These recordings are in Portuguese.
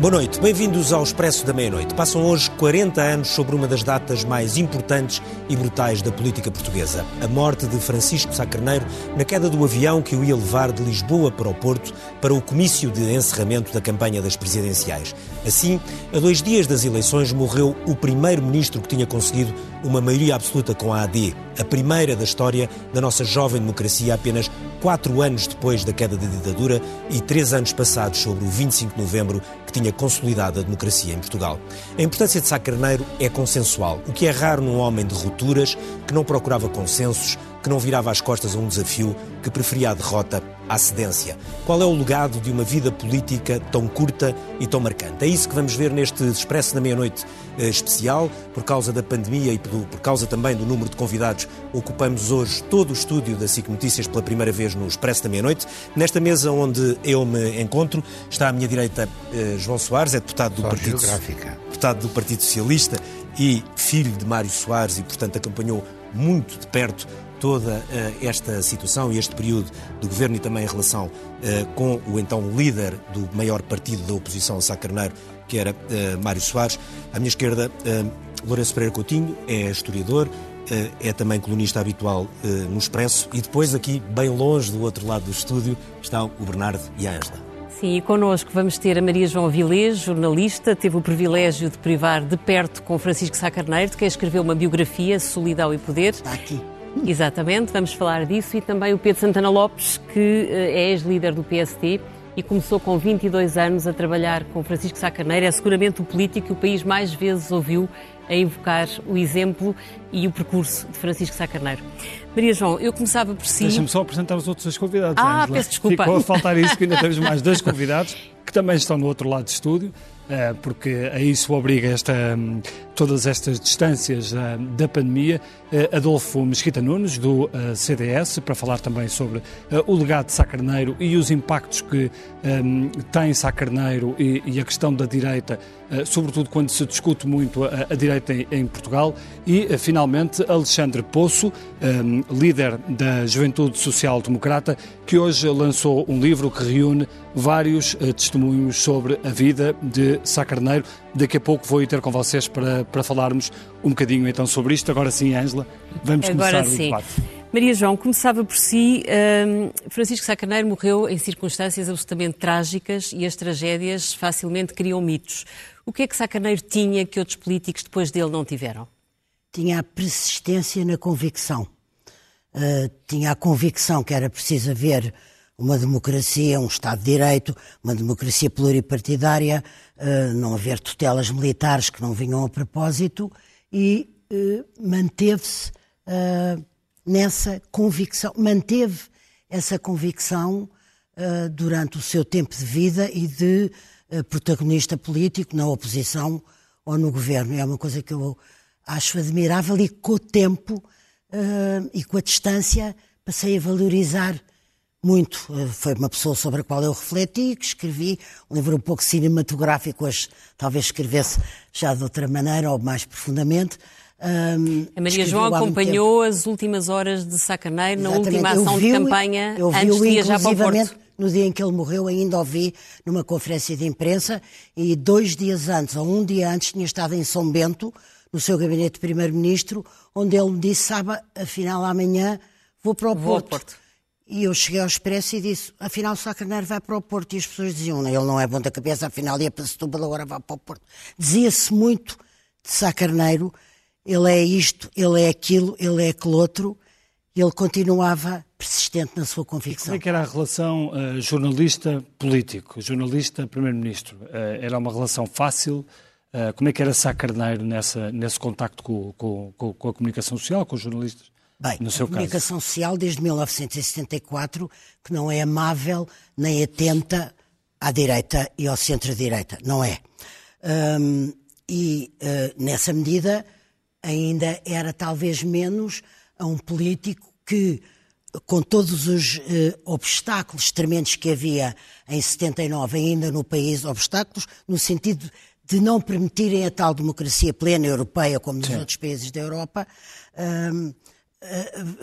Boa noite, bem-vindos ao Expresso da Meia-Noite. Passam hoje 40 anos sobre uma das datas mais importantes e brutais da política portuguesa. A morte de Francisco Sá Carneiro na queda do avião que o ia levar de Lisboa para o Porto para o comício de encerramento da campanha das presidenciais. Assim, a dois dias das eleições morreu o primeiro-ministro que tinha conseguido uma maioria absoluta com a AD, a primeira da história da nossa jovem democracia apenas quatro anos depois da queda da ditadura e três anos passados sobre o 25 de novembro que tinha consolidado a democracia em Portugal. A importância de Sá Carneiro é consensual, o que é raro num homem de rupturas que não procurava consensos, que não virava as costas a um desafio, que preferia a derrota à cedência. Qual é o legado de uma vida política tão curta e tão marcante? É isso que vamos ver neste Expresso da Meia-Noite eh, especial, por causa da pandemia e por, causa também do número de convidados. Ocupamos hoje todo o estúdio da SIC Notícias pela primeira vez no Expresso da Meia-Noite. Nesta mesa onde eu me encontro, está à minha direita eh, João Soares, é deputado do, Partido, deputado do Partido Socialista e filho de Mário Soares e, portanto, acompanhou muito de perto toda uh, esta situação e este período do governo e também em relação uh, com o então líder do maior partido da oposição, Sá Carneiro, que era uh, Mário Soares. À minha esquerda, Lourenço Pereira Coutinho, é historiador, é também colunista habitual no Expresso. E depois, aqui, bem longe do outro lado do estúdio, estão o Bernardo e a Ângela. Sim, e connosco vamos ter a Maria João Avilés, jornalista, teve o privilégio de privar de perto com Francisco Sá Carneiro, de quem escreveu uma biografia, Solidão e Poder. Está aqui. Exatamente, vamos falar disso e também o Pedro Santana Lopes, que é ex-líder do PST e começou com 22 anos a trabalhar com Francisco Sá Carneiro. É seguramente o político que o país mais vezes ouviu a invocar o exemplo e o percurso de Francisco Sá Carneiro. Maria João, eu começava por si... Deixa-me só apresentar os outros dois convidados. Ah, Angela. peço desculpa. Ficou a faltar isso, que ainda temos mais dois convidados que também estão no outro lado do estúdio. Eh, porque a isso obriga esta, hum, todas estas distâncias eh, da pandemia. Eh, Adolfo Mesquita Nunes, do CDS, para falar também sobre o legado de Sá Carneiro e os impactos que hum, tem Sá Carneiro e a questão da direita, sobretudo quando se discute muito a direita em Portugal. E, finalmente, Alexandre Poço, hum, líder da Juventude Social Democrata, que hoje lançou um livro que reúne vários testemunhos sobre a vida de Sá Carneiro. Daqui a pouco vou ir ter com vocês para, para falarmos um bocadinho então sobre isto. Agora sim, Ângela, vamos Agora começar sim. o debate. Maria João, começava por si. Um, Francisco Sá Carneiro morreu em circunstâncias absolutamente trágicas e as tragédias facilmente criam mitos. O que é que Sá Carneiro tinha que outros políticos depois dele não tiveram? Tinha a persistência na convicção. Uh, tinha a convicção que era preciso haver uma democracia, um Estado de Direito, uma democracia pluripartidária, uh, não haver tutelas militares que não vinham a propósito e uh, manteve-se uh, nessa convicção, manteve essa convicção durante o seu tempo de vida e de protagonista político na oposição ou no governo. É uma coisa que eu acho admirável e com o tempo e com a distância passei a valorizar muito. Eh, foi uma pessoa sobre a qual eu refleti, que escrevi um livro um pouco cinematográfico, hoje talvez escrevesse já de outra maneira ou mais profundamente. Um, a Maria João acompanhou as últimas horas de Sacaneiro na última ação de campanha eu vi antes de viajar para o Porto. No dia em que ele morreu, ainda ouvi numa conferência de imprensa e dois dias antes, ou um dia antes, tinha estado em São Bento, no seu gabinete de primeiro-ministro, onde ele me disse, sabe, afinal amanhã vou para o vou Porto. Porto. E eu cheguei ao Expresso e disse, afinal Sá Carneiro vai para o Porto. E as pessoas diziam, ele não é bom da cabeça, afinal ia para Setúbal, agora vai para o Porto. Dizia-se muito de Sá Carneiro, ele é isto, ele é aquilo, ele é aquele outro. E ele continuava persistente na sua convicção. como é que era a relação uh, jornalista-político, jornalista-primeiro-ministro? Uh, era uma relação fácil? Uh, como é que era Sá Carneiro nessa, nesse contacto com, com, com a comunicação social, com os jornalistas? Bem, no a comunicação caso. social desde 1974 que não é amável nem atenta à direita e ao centro-direita, não é. Um, e uh, nessa medida ainda era talvez menos a um político que, com todos os uh, obstáculos tremendos que havia em 79 ainda no país, obstáculos no sentido de não permitirem a tal democracia plena europeia como nos Sim. outros países da Europa, um,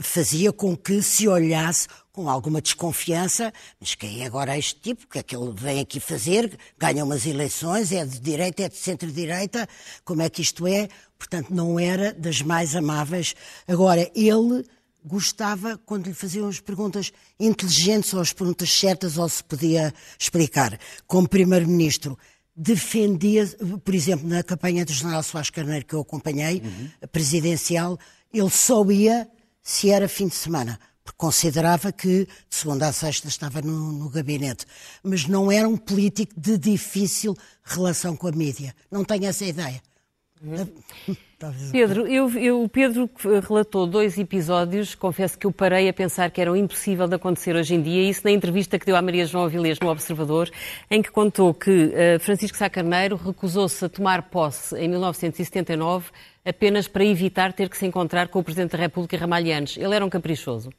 fazia com que se olhasse com alguma desconfiança, mas quem é agora este tipo? O que é que ele vem aqui fazer? Ganha umas eleições, é de direita, é de centro-direita, como é que isto é? Portanto, não era das mais amáveis. Agora, ele gostava quando lhe faziam as perguntas inteligentes ou as perguntas certas ou se podia explicar. Como Primeiro-Ministro, defendia, por exemplo, na campanha do General Soares Carneiro que eu acompanhei, uhum. presidencial, ele só ia se era fim de semana porque considerava que de segunda a sexta estava no, no, gabinete. Mas não era um político de difícil relação com a mídia. Não tenho essa ideia. Pedro, eu, eu, o Pedro relatou dois episódios, confesso que eu parei a pensar que eram impossível de acontecer hoje em dia, isso na entrevista que deu à Maria João Avilés no Observador, em que contou que uh, Francisco Sá Carneiro recusou-se a tomar posse em 1979 apenas para evitar ter que se encontrar com o Presidente da República Ramalhianes. Ele era um caprichoso.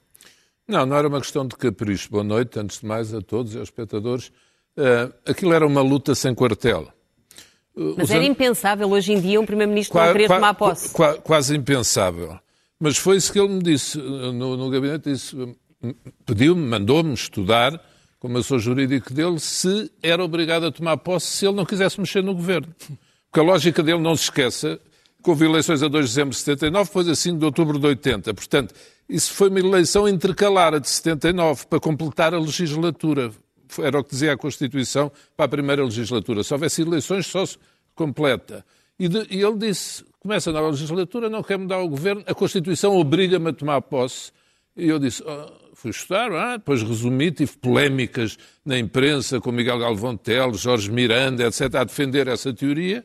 Não, não era uma questão de capricho. Boa noite, antes de mais, a todos e aos espectadores. Uh, aquilo era uma luta sem quartel. Uh, Mas era impensável hoje em dia um Primeiro-Ministro não querer tomar posse. Qua, quase impensável. Mas foi isso que ele me disse no, no gabinete. Pediu-me, mandou-me estudar, como eu sou jurídico dele, se era obrigado a tomar posse se ele não quisesse mexer no governo. Porque a lógica dele, não se esqueça, que houve eleições a 2 de dezembro de 79, depois a 5 de outubro de 80. Portanto, isso foi uma eleição intercalar, de 79, para completar a legislatura. Era o que dizia a Constituição para a primeira legislatura. Se houvesse eleições, só se completa. E, de, e ele disse: começa a nova legislatura, não quer mudar o governo, a Constituição obriga-me a tomar posse. E eu disse: oh, fui estudar, ah, depois resumi, tive polémicas na imprensa com Miguel Galvão Teles, Jorge Miranda, etc., a defender essa teoria.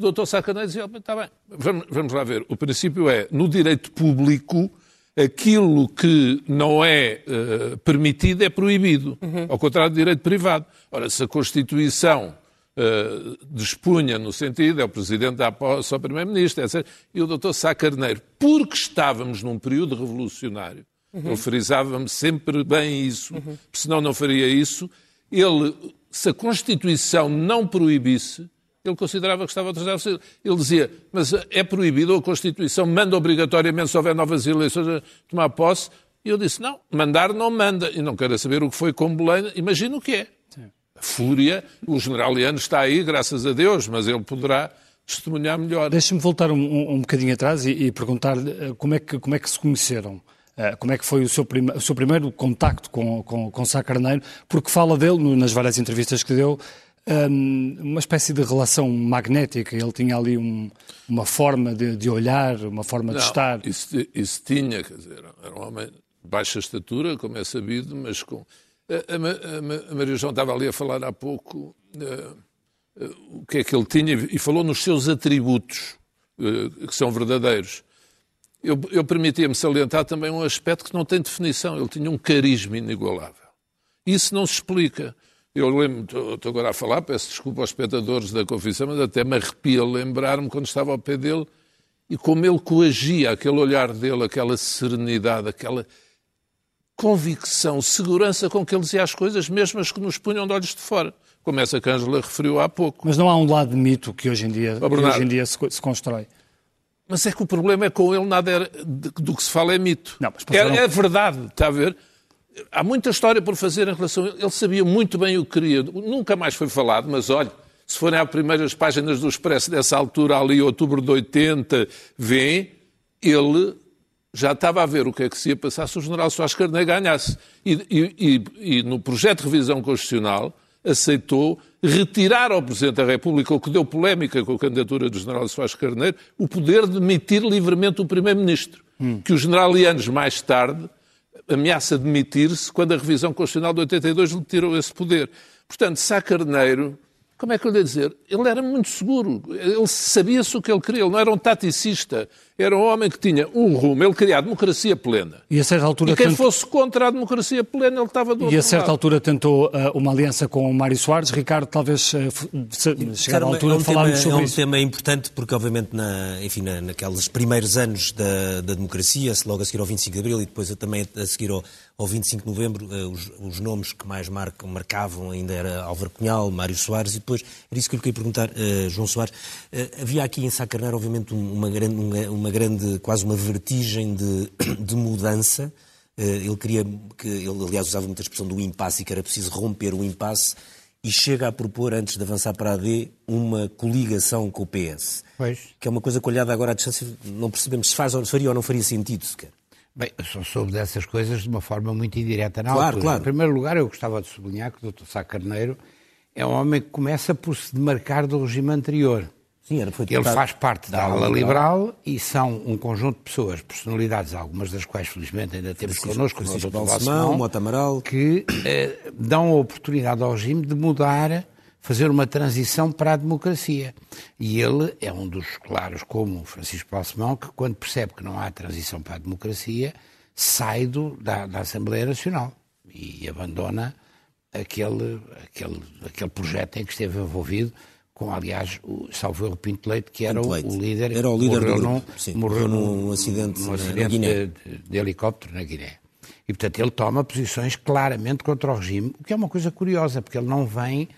O doutor Sacanã dizia: está bem, vamos, vamos lá ver. O princípio é, no direito público, aquilo que não é uh, permitido é proibido, uhum. ao contrário do direito privado. Ora, se a Constituição uh, dispunha no sentido, é o Presidente da posse ao Primeiro-Ministro, etc., e o Dr. Sá Carneiro, porque estávamos num período revolucionário, uhum. ele frisava-me sempre bem isso, uhum. senão não faria isso, ele, se a Constituição não proibisse, ele considerava que estava atrasado. Ele dizia, mas é proibido, a Constituição manda obrigatoriamente, se houver novas eleições, tomar posse. E eu disse, não, mandar não manda. E não quero saber o que foi com Belém. Imagina o que é. A fúria, o general Leandro está aí, graças a Deus, mas ele poderá testemunhar melhor. Deixe-me voltar um, um, um, bocadinho atrás e, e perguntar-lhe eh, como, é que, como é que se conheceram. Uh, como é que foi o seu, prima, o seu primeiro contacto com, com, com Sá Carneiro? Porque fala dele, nas várias entrevistas que deu, um, uma espécie de relação magnética. Ele tinha ali um, uma forma de, de, olhar, uma forma Não, de estar. Isso, isso, tinha, quer dizer, era um homem de baixa estatura, como é sabido, mas com. A, a, a Maria João estava ali a falar há pouco uh, uh, o que é que ele tinha e falou nos seus atributos, uh, que são verdadeiros. Eu, eu permitia-me salientar também um aspecto que não tem definição. Ele tinha um carisma inigualável. Isso não se explica. Eu lembro, estou agora a falar, peço desculpa aos espectadores da confissão, mas até me arrepia lembrar-me quando estava ao pé dele e como ele coagia, aquele olhar dele, aquela serenidade, aquela convicção, segurança com que ele dizia as coisas, mesmo as que nos punham de olhos de fora, como essa que a Angela referiu há pouco. Mas não há um lado de mito que hoje em dia, oh, hoje em dia se, se, constrói. Mas é que o problema é com ele nada era, do que se fala é mito. Não, passaram... é, é verdade, está a ver? Há muita história por fazer em relação. Ele sabia muito bem o que queria. Nunca mais foi falado, mas olha, se forem às primeiras páginas do Expresso dessa altura, ali, outubro de 80, vêem, ele já estava a ver o que é que se ia passar se o general Soares Carneiro ganhasse. E, e, e, e, no projeto de revisão constitucional aceitou retirar ao Presidente da República, o que deu polémica com a candidatura do general Soares Carneiro, o poder de demitir livremente o Primeiro-Ministro. Hum. Que o general Lianes, mais tarde, ameaça demitir-se quando a revisão constitucional de 82 lhe tirou esse poder. Portanto, Sá Carneiro como é que eu lhe ia dizer? Ele era muito seguro, ele sabia-se o que ele queria, ele não era um taticista, era um homem que tinha um rumo, ele queria a democracia plena. E a certa altura... E quem fosse contra a democracia plena, ele estava do E a certa lado. altura tentou uh, uma aliança com o Mário Soares, Ricardo, talvez uh, chegar à altura é um de falarmos tema, sobre é um isso. tema importante, porque obviamente, na, enfim, na, naqueles primeiros anos da, da democracia, logo a seguir ao 25 de Abril e depois também a seguir ao, ao 25 de Novembro, uh, os, os, nomes que mais marcam, marcavam ainda era Álvaro Cunhal, Mário Soares depois, era isso que eu queria perguntar, uh, João Soares, uh, havia aqui em Sá Carneiro, obviamente, uma grande, uma, uma grande, quase uma vertigem de, de mudança. Ele queria que, ele aliás usava muita expressão do impasse e que era preciso romper o impasse e chega a propor, antes de avançar para a AD, uma coligação com o PS. Pois. Que é uma coisa que, olhada agora à distância, não percebemos se faz ou se faria ou não faria sentido sequer. Bem, eu só soube dessas coisas de uma forma muito indireta na claro, altura. Claro. Em primeiro lugar, eu gostava de sublinhar que o Dr. Sá Carneiro é um homem que começa por se demarcar do regime anterior. Sim, era, foi Ele faz parte da ala liberal e são um conjunto de pessoas, personalidades, algumas das quais felizmente ainda temos connosco, Francisco o Dr. Balsemão, Mota Amaral, que eh, dão a oportunidade ao regime de mudar, fazer uma transição para a democracia. E ele é um dos claros, como Francisco Balsemão, que quando percebe que não há transição para a democracia, sai do, da, da Assembleia Nacional e abandona aquele, aquele, aquele projeto em que esteve envolvido com, aliás, o Salvador Pinto Leite, que era o, o, líder. Era o líder morreu do num, sim, morreu num, num acidente, num acidente de, de, helicóptero na Guiné. E, portanto, ele toma posições claramente contra o regime, o que é uma coisa curiosa, porque ele não vem,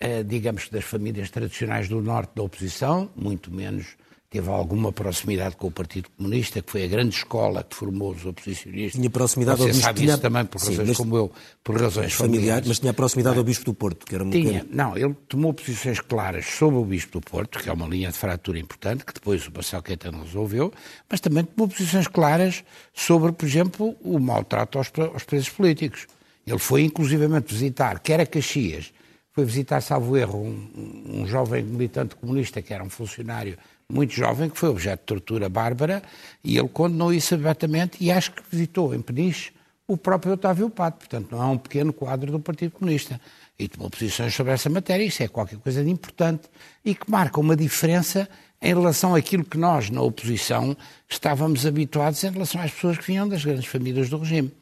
eh, digamos, das famílias tradicionais do norte da oposição, muito menos teve alguma proximidade com o Partido Comunista, que foi a grande escola que formou os oposicionistas. Tinha proximidade Você ao bispo. sabe Tinha... isso também por razões Sim, como eu, por razões familiares. Mas tinha proximidade ao Bispo do Porto, que era muito Tinha, não, ele tomou posições claras sobre o Bispo do Porto, que é uma linha de fratura importante, que depois o Marcelo Caetano resolveu, mas também tomou posições claras sobre, por exemplo, o maltrato aos, aos presos políticos. Ele foi inclusivamente visitar, quer a Caxias, foi visitar, salvo erro, um, um jovem militante comunista que era um funcionário muito jovem, que foi objeto de tortura bárbara, e ele condenou isso abertamente e acho que visitou em Peniche o próprio Otávio Pato, portanto não é um pequeno quadro do Partido Comunista. E tomou posições sobre essa matéria, isso é qualquer coisa de importante e que marca uma diferença em relação àquilo que nós, na oposição, estávamos habituados em relação às pessoas que vinham das grandes famílias do regime.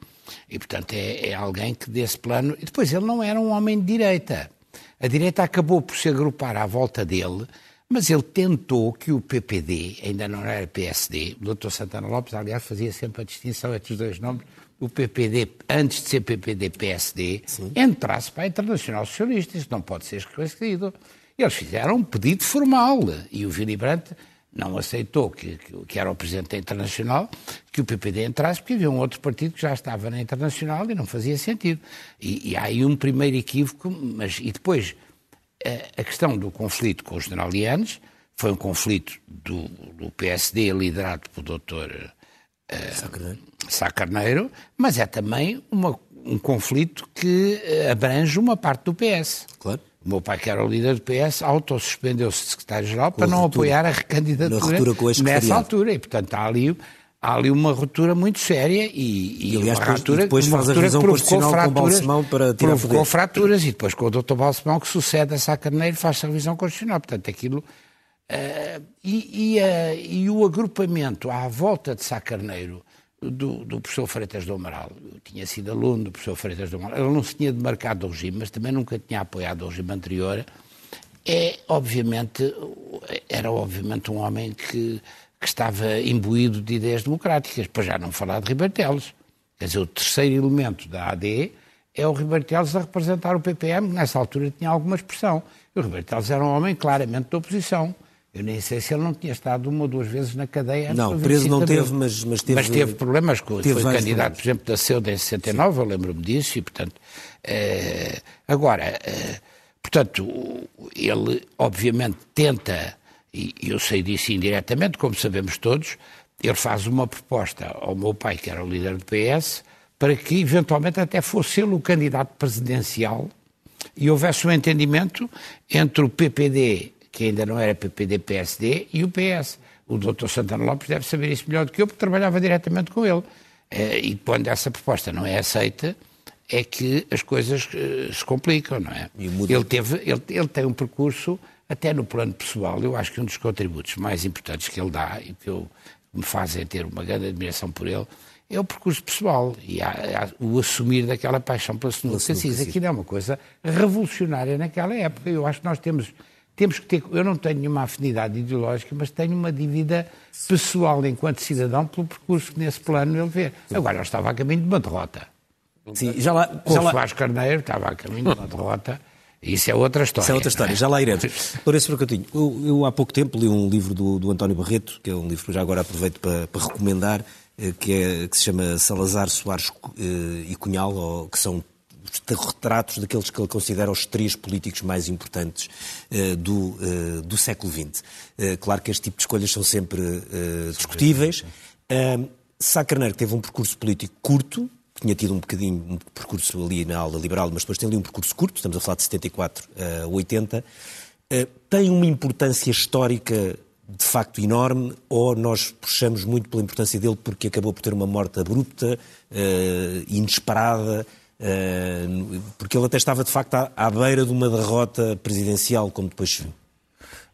E, portanto, é, é alguém que desse plano. E depois, ele não era um homem de direita. A direita acabou por se agrupar à volta dele mas ele tentou que o PPD, ainda não era PSD, o Dr. Santana Lopes, aliás, fazia sempre a distinção entre os dois nomes, o PPD, antes de ser PPD-PSD, entrasse para a Internacional Socialista. Isso não pode ser esclarecido. Eles fizeram um pedido formal e o Vini Brandt não aceitou, que, que, era o Presidente da Internacional, que o PPD entrasse, porque havia um outro partido que já estava na Internacional e não fazia sentido. E, e há aí um primeiro equívoco, mas e depois a questão do conflito com os generalianos foi um conflito do, do PSD liderado pelo Dr. Uh, Sá Carneiro, mas é também uma, um conflito que abrange uma parte do PS. Claro. O meu pai, que era o líder do PS, autossuspendeu-se de secretário-geral para não ruptura, apoiar a recandidatura nessa altura. E, portanto, há ali há ali uma ruptura muito séria e, e, e aliás, uma depois, ruptura, e depois uma faz a revisão constitucional fraturas, com Balsemão para tirar provocou poder. fraturas e depois com o Dr. Balsemão que sucede a Sá Carneiro faz a revisão constitucional. Portanto, aquilo... Uh, e, e, uh, e, o agrupamento à volta de Sá Carneiro do, do professor Freitas do Amaral, eu tinha sido aluno do professor Freitas do Amaral, ele não se tinha demarcado do regime, mas também nunca tinha apoiado o regime anterior, é obviamente, era obviamente um homem que que estava imbuído de ideias democráticas, para já não falar de Ribartelos. Quer dizer, o terceiro elemento da AD é o Ribartelos a representar o PPM, que nessa altura tinha alguma expressão. E o Ribartelos era um homem claramente de oposição. Eu nem sei se ele não tinha estado uma ou duas vezes na cadeia. Não, preso não teve, mas, mas teve... Mas teve problemas. Com, teve foi candidato, por exemplo, da CEUDA em 69, Sim. eu lembro-me disso, e portanto... Eh, agora, eh, portanto, ele obviamente tenta e eu sei disso indiretamente, como sabemos todos, ele faz uma proposta ao meu pai, que era o líder do PS, para que eventualmente até fosse ele o candidato presidencial e houvesse um entendimento entre o PPD, que ainda não era PPD-PSD, e o PS. O doutor Santana Lopes deve saber isso melhor do que eu, porque trabalhava diretamente com ele. Eh, e quando essa proposta não é aceita, é que as coisas eh, se complicam, não é? Ele, teve, ele, ele tem um percurso até no plano pessoal, eu acho que um dos contributos mais importantes que ele dá e que eu, me fazem ter uma grande admiração por ele é o percurso pessoal e há, há, o assumir daquela paixão pela snooker. Aquilo é uma coisa revolucionária naquela época. Eu acho que nós temos, temos que ter. Eu não tenho nenhuma afinidade ideológica, mas tenho uma dívida pessoal enquanto cidadão pelo percurso que nesse plano ele vê. Agora, eu estava a caminho de uma derrota. Sim, já lá. Com já o lá... Soares Carneiro estava a caminho de uma derrota Isso é outra história. Isso é outra história, já lá iremos. Lourenço Bracatinho, eu, eu há pouco tempo li um livro do, do António Barreto, que é um livro que já agora aproveito para, para recomendar, eh, que, é, que se chama Salazar, Soares eh, e Cunhal, ou, que são retratos daqueles que ele considera os três políticos mais importantes uh, do, uh, do século XX. Uh, claro que este tipo de escolhas são sempre discutíveis. Sá Carneiro teve um percurso político curto, tinha tido um bocadinho um percurso ali na aula liberal, mas depois tem ali um percurso curto, estamos a falar de 74 a 80, tem uma importância histórica de facto enorme ou nós puxamos muito pela importância dele porque acabou por ter uma morte abrupta, inesperada, porque ele até estava de facto à beira de uma derrota presidencial, como depois se viu.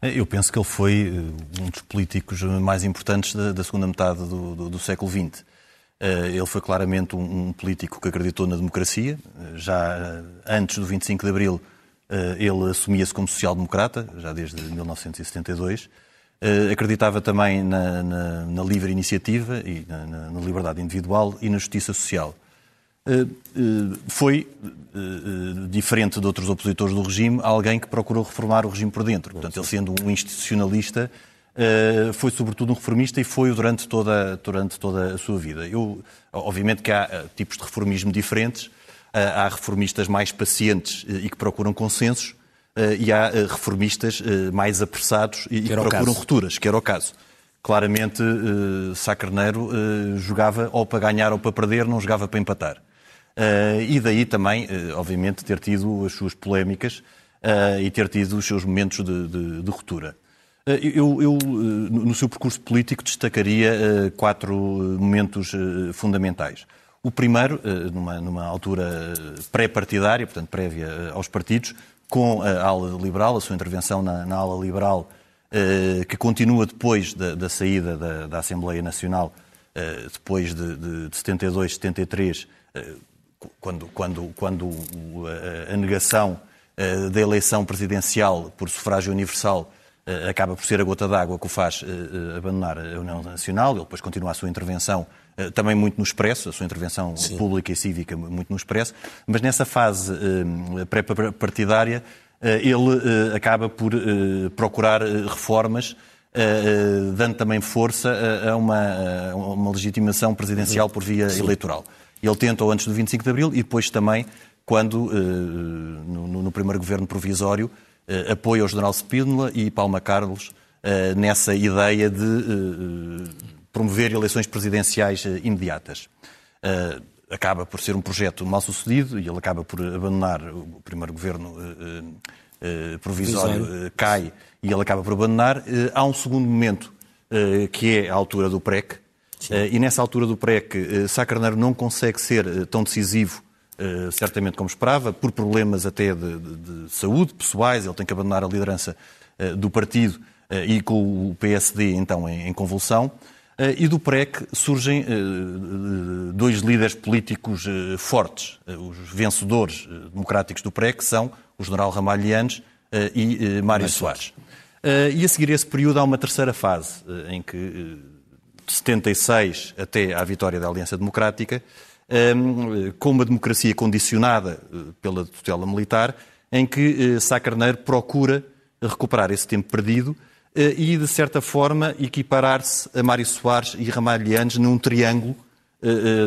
Eu penso que ele foi eh, um dos políticos mais importantes da, da segunda metade do, do, do século XX. Eh, ele foi claramente um, um, político que acreditou na democracia. Eh, já antes do 25 de Abril, ele assumia-se como social-democrata, já desde 1972. Acreditava também na, na, na livre iniciativa e na, na liberdade individual e na justiça social. Eh, eh, foi, eh, diferente de outros opositores do regime, alguém que procurou reformar o regime por dentro. Portanto, ele sendo um institucionalista, foi sobretudo um reformista e foi durante toda, durante toda a sua vida. Eu, obviamente que há tipos de reformismo diferentes, há reformistas mais pacientes e que procuram consensos, e há reformistas mais apressados e que, que procuram rupturas, que era o caso. Claramente, Sá Carneiro jogava ou para ganhar ou para perder, não jogava para empatar. Uh, e daí também, uh, obviamente, ter tido as suas polémicas uh, e ter tido os seus momentos de, de, de ruptura. Eu, eu, no seu percurso político, destacaria quatro momentos fundamentais. O primeiro, numa, numa altura pré-partidária, portanto, prévia aos partidos, com a ala liberal, a sua intervenção na, na ala liberal, que continua depois da, da saída da, da, Assembleia Nacional, depois de, de, de 72, 73, quando, quando, quando a negação da eleição presidencial por sufrágio universal acaba por ser a gota d'água que o faz abandonar a União Nacional. Ele depois continua a sua intervenção também muito no expresso, a sua intervenção Sim. pública e cívica muito no expresso, mas nessa fase pré-partidária ele acaba por procurar reformas dando também força a uma, a uma legitimação presidencial por via Sim. eleitoral. Ele tentou antes do 25 de Abril e depois também quando, eh, no, no primeiro governo provisório, eh, apoia o general Spínola e Palma Carlos eh, nessa ideia de promover eleições presidenciais imediatas. Acaba por ser um projeto mal sucedido e ele acaba por abandonar o primeiro governo provisório, cai e ele acaba por abandonar. Há um segundo momento que é a altura do PREC, e nessa altura do PREC, uh, Sá Carneiro não consegue ser uh, tão decisivo, uh, certamente como esperava, por problemas até de, de, de, saúde pessoais, ele tem que abandonar a liderança do partido e com o PSD então em, em convulsão. e do PREC surgem dois líderes políticos fortes. os vencedores democráticos do PREC são o general Ramalhianes e Mário Soares. e a seguir esse período há uma terceira fase, em que 76 até à vitória da Aliança Democrática, hum, com uma democracia condicionada eh, pela tutela militar, em que eh, Sá Carneiro procura recuperar esse tempo perdido eh, e, de certa forma, equiparar-se a Mário Soares e Ramalhianes num triângulo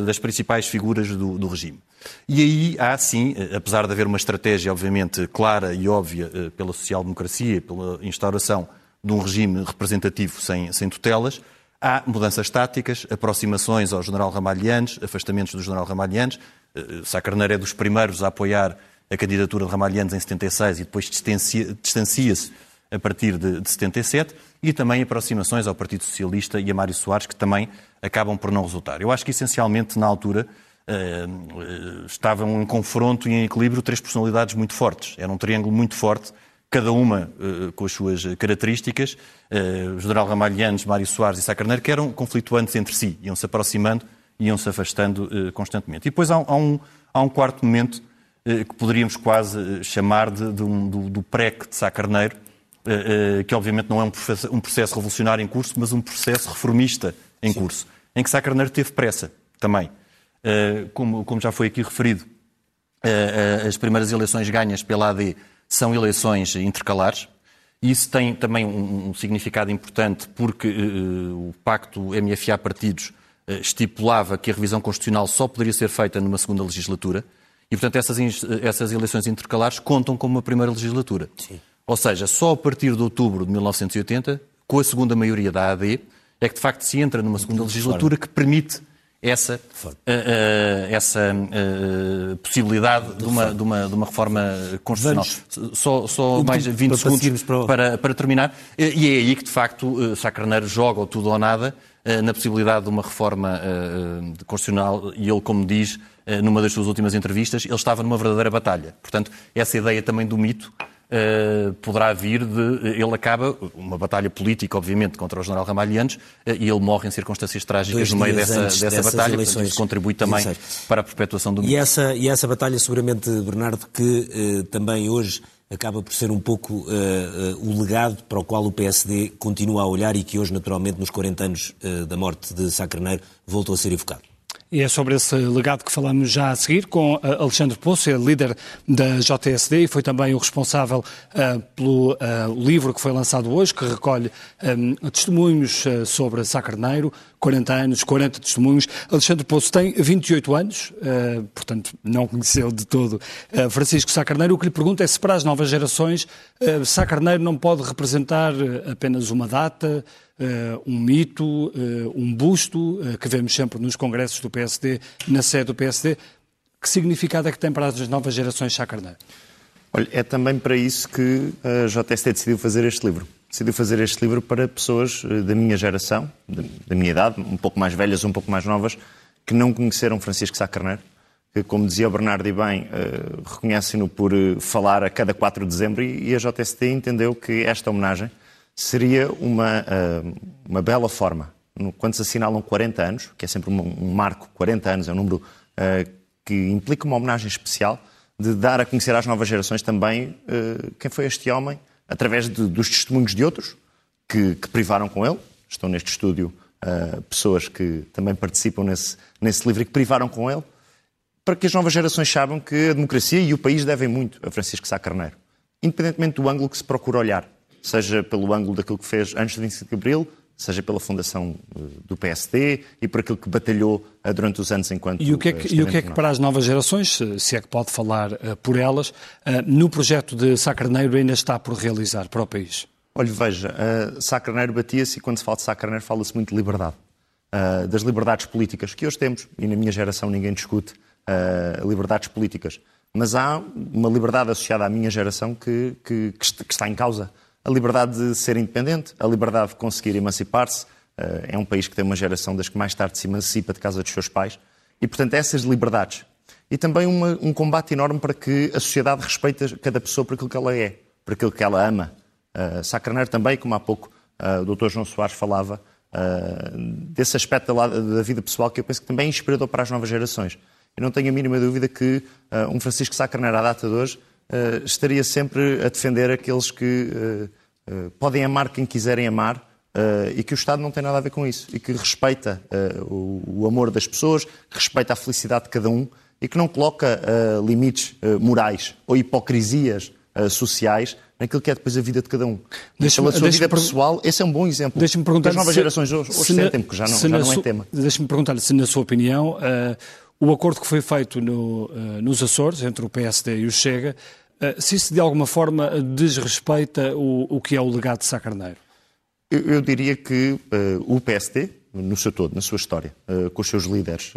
das principais figuras do, do, regime. E aí há, sim, apesar de haver uma estratégia, obviamente, clara e óbvia pela social-democracia, pela instauração de um regime representativo sem, sem tutelas, Há mudanças táticas, aproximações ao general Ramalhianes, afastamentos do general Ramalhianes. Eh, Sá Carneiro é dos primeiros a apoiar a candidatura de Ramalhianes em 76 e depois distancia-se a partir de, de 77 e também aproximações ao Partido Socialista e a Mário Soares, que também acabam por não resultar. Eu acho que, essencialmente, na altura, eh, eh, estavam em confronto e em equilíbrio três personalidades muito fortes. Era um triângulo muito forte cada uma uh, com as suas características. Uh, o general Ramalhianes, Mário Soares e Sá Carneiro, que eram conflituantes entre si, iam-se aproximando, iam-se afastando uh, constantemente. E depois há, há, um, há um, quarto momento que poderíamos quase chamar de, de um, do, do PREC de Sá Carneiro, que obviamente não é um processo, um processo, revolucionário em curso, mas um processo reformista em Sim. curso, em que Sá Carneiro teve pressa também. Como, como já foi aqui referido, as primeiras eleições ganhas pela AD são eleições intercalares. Isso tem também um, um significado importante porque uh, o pacto MFA-partidos uh, estipulava que a revisão constitucional só poderia ser feita numa segunda legislatura e, portanto, essas, essas eleições intercalares contam como uma primeira legislatura. Sim. Ou seja, só a partir de outubro de 1980, com a segunda maioria da AD, é que de facto se entra numa segunda legislatura que permite essa, uh, uh, essa uh, possibilidade de uma, de, uma, de uma reforma constitucional. Vamos. Só, só mais 20 segundos para, para, para, terminar. E é aí que, de facto, Sá Carneiro joga o tudo ou nada na possibilidade de uma reforma constitucional e ele, como diz numa das suas últimas entrevistas, ele estava numa verdadeira batalha. Portanto, essa ideia também do mito Uh, poderá vir de. Ele acaba uma batalha política, obviamente, contra o general Ramalhianos uh, e ele morre em circunstâncias trágicas no meio dessa, dessa batalha. Eleições, isso contribui também 16. para a perpetuação do e essa E essa batalha, seguramente, Bernardo, que uh, também hoje acaba por ser um pouco o legado para o qual o PSD continua a olhar e que hoje, naturalmente, nos 40 anos da morte de Sá Carneiro, voltou a ser evocado. E é sobre esse legado que falamos já a seguir com eh, Alexandre Poço, é líder da JSD e foi também o responsável uh, pelo uh, livro que foi lançado hoje, que recolhe um, testemunhos uh, sobre Sá Carneiro, 40 anos, 40 testemunhos. Alexandre Poço tem 28 anos, portanto não conheceu de todo Francisco Sá Carneiro. O que lhe pergunto é se para as novas gerações Sá Carneiro não pode representar apenas uma data, uh, um mito, uh, um busto, uh, que vemos sempre nos congressos do PSD, na sede do PSD. Que significado é que tem para as novas gerações Chá Carneiro? Olha, é também para isso que a JST decidiu fazer este livro. Decidiu fazer este livro para pessoas da minha geração, da minha idade, um pouco mais velhas, um pouco mais novas, que não conheceram Francisco Sá Carneiro, que, como dizia o Bernardo e bem, reconhecem-no por falar a cada 4 de dezembro e a JST entendeu que esta homenagem seria uma, uma bela forma, quando se assinalam 40 anos, que é sempre um marco, 40 anos é um número que implica uma homenagem especial, de dar a conhecer às novas gerações também quem foi este homem, através de, dos testemunhos de outros que, que, privaram com ele. Estão neste estúdio pessoas que também participam nesse, nesse livro e que privaram com ele, para que as novas gerações saibam que a democracia e o país devem muito a Francisco Sá Carneiro, independentemente do ângulo que se procura olhar seja pelo ângulo daquilo que fez antes de 25 de Abril, seja pela fundação eh, do PSD e por aquilo que batalhou eh, durante os anos enquanto E o que é que, e o que, é que para as novas gerações, se é que pode falar por elas, no projeto de Sá Carneiro ainda está por realizar para o país? Olha, veja, Sá Carneiro batia-se e quando se fala de Sá Carneiro fala-se muito de liberdade. Das liberdades políticas que hoje temos, e na minha geração ninguém discute liberdades políticas, mas há uma liberdade associada à minha geração que, que, que está em causa a liberdade de ser independente, a liberdade de conseguir emancipar-se. Eh, é um país que tem uma geração das que mais tarde se emancipa de casa dos seus pais. E, portanto, essas liberdades. E também uma, um combate enorme para que a sociedade respeite cada pessoa por aquilo que ela é, por aquilo que ela ama. Uh, Sá Carneiro também, como há pouco uh, o Dr. João Soares falava, uh, desse aspecto da, da, vida pessoal que eu penso que também é inspirador para as novas gerações. Eu não tenho a mínima dúvida que uh, um Francisco Sá Carneiro, à data de hoje, uh, estaria sempre a defender aqueles que uh, podem amar quem quiserem amar e que o Estado não tem nada a ver com isso e que respeita o, o, amor das pessoas, respeita a felicidade de cada um e que não coloca limites morais ou hipocrisias sociais naquilo que é depois a vida de cada um. Deixa Pela sua vida pessoal, esse é um bom exemplo. Deixa-me perguntar as novas se, gerações hoje, hoje sentem, porque já não, já não é tema. Deixa-me perguntar-lhe se, na sua opinião, uh, o acordo que foi feito no, uh, nos Açores, entre o PSD e o Chega, uh, se isso de alguma forma desrespeita o, o que é o legado de Sá Carneiro? Eu, eu diria que uh, o PSD, no seu todo, na sua história, com os seus líderes,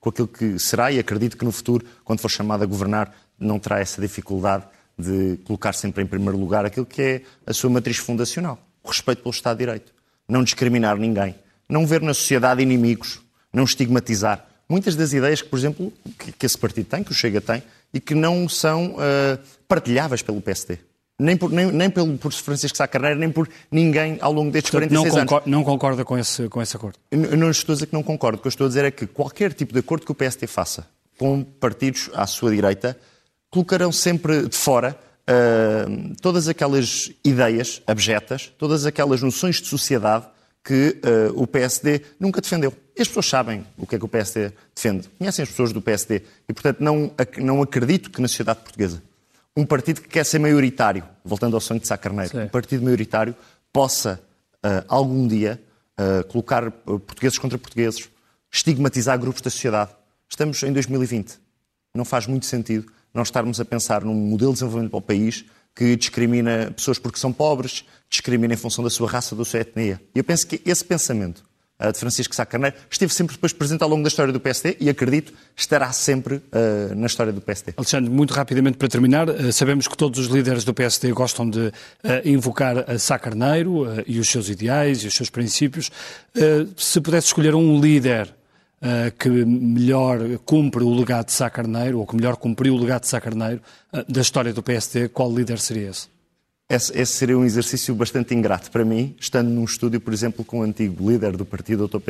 com aquilo que será, e acredito que no futuro, quando for chamado a governar, não terá essa dificuldade de colocar sempre em primeiro lugar aquilo que é a sua matriz fundacional, o respeito pelo Estado de Direito, não discriminar ninguém, não ver na sociedade inimigos, não estigmatizar, muitas das ideias que, por exemplo, que, que esse partido tem, que o Chega tem, e que não são uh, partilháveis pelo PSD. Nem por, nem, nem pelo, por Francisco Sá Carneiro, nem por ninguém ao longo destes Portanto, 46 não concorda, anos. Não concorda com esse, com esse acordo? Eu não estou a dizer que não concordo. O que eu estou a dizer é que qualquer tipo de acordo que o PSD faça com partidos à sua direita colocarão sempre de fora uh, todas aquelas ideias abjetas, todas aquelas noções de sociedade que uh, o PSD nunca defendeu. E as pessoas sabem o que é que o PSD defende, conhecem as pessoas do PSD e, portanto, não, não acredito que na sociedade portuguesa um partido que quer ser maioritário, voltando ao sonho de Sá Carneiro, Sim. um partido maioritário possa uh, algum dia uh, colocar portugueses contra portugueses, estigmatizar grupos da sociedade. Estamos em 2020. Não faz muito sentido nós estarmos a pensar num modelo de desenvolvimento para o país que discrimina pessoas porque são pobres, discrimina em função da sua raça, da sua etnia. E eu penso que esse pensamento uh, de Francisco Sá Carneiro esteve sempre depois presente ao longo da história do PSD e acredito estará sempre uh, na história do PSD. Alexandre, muito rapidamente para terminar, uh, sabemos que todos os líderes do PSD gostam de invocar a Sá Carneiro e os seus ideais e os seus princípios. se pudesse escolher um líder Uh, que melhor cumpre o legado de Sá Carneiro, ou que melhor cumpriu o legado de Sá Carneiro, uh, da história do PSD, qual líder seria esse? esse? esse? seria um exercício bastante ingrato para mim, estando num estúdio, por exemplo, com o antigo líder do partido, Dr.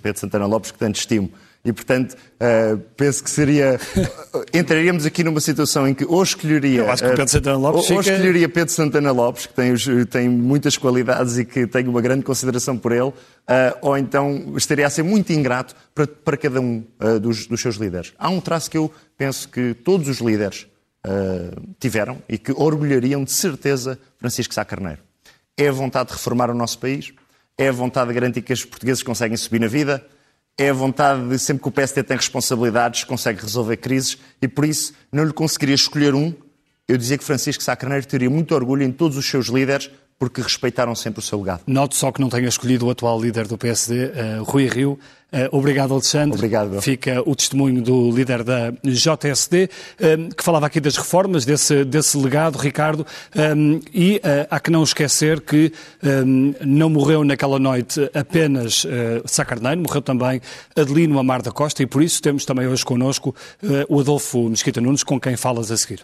Pedro Santana Lopes, que tanto estimo. E, portanto, uh, penso que seria. entraríamos aqui numa situação em que ou escolheria. Eu acho que Pedro Santana Lopes. ou, fica... ou escolheria Pedro Santana Lopes, que tem, tem, muitas qualidades e que tenho uma grande consideração por ele, uh, ou então estaria a ser muito ingrato para, para cada um uh, dos, dos, seus líderes. Há um traço que eu penso que todos os líderes tiveram e que orgulhariam de certeza Francisco Sá Carneiro. É a vontade de reformar o nosso país, é a vontade de garantir que os portugueses conseguem subir na vida é a vontade de sempre que o PSD tem responsabilidades, consegue resolver crises e por isso não lhe conseguiria escolher um. Eu dizia que Francisco Sá Carneiro teria muito orgulho em todos os seus líderes porque respeitaram sempre o seu legado. Note só que não tenha escolhido o atual líder do PSD, eh, Rui Rio. Uh, obrigado, Alexandre. Obrigado. Fica o testemunho do líder da JSD, uh, que falava aqui das reformas, desse, desse legado, Ricardo, e há que não esquecer que não morreu naquela noite apenas uh, Sacarneiro, morreu também Adelino Amar da Costa, e por isso temos também hoje connosco o Adolfo Mesquita Nunes, com quem falas a seguir.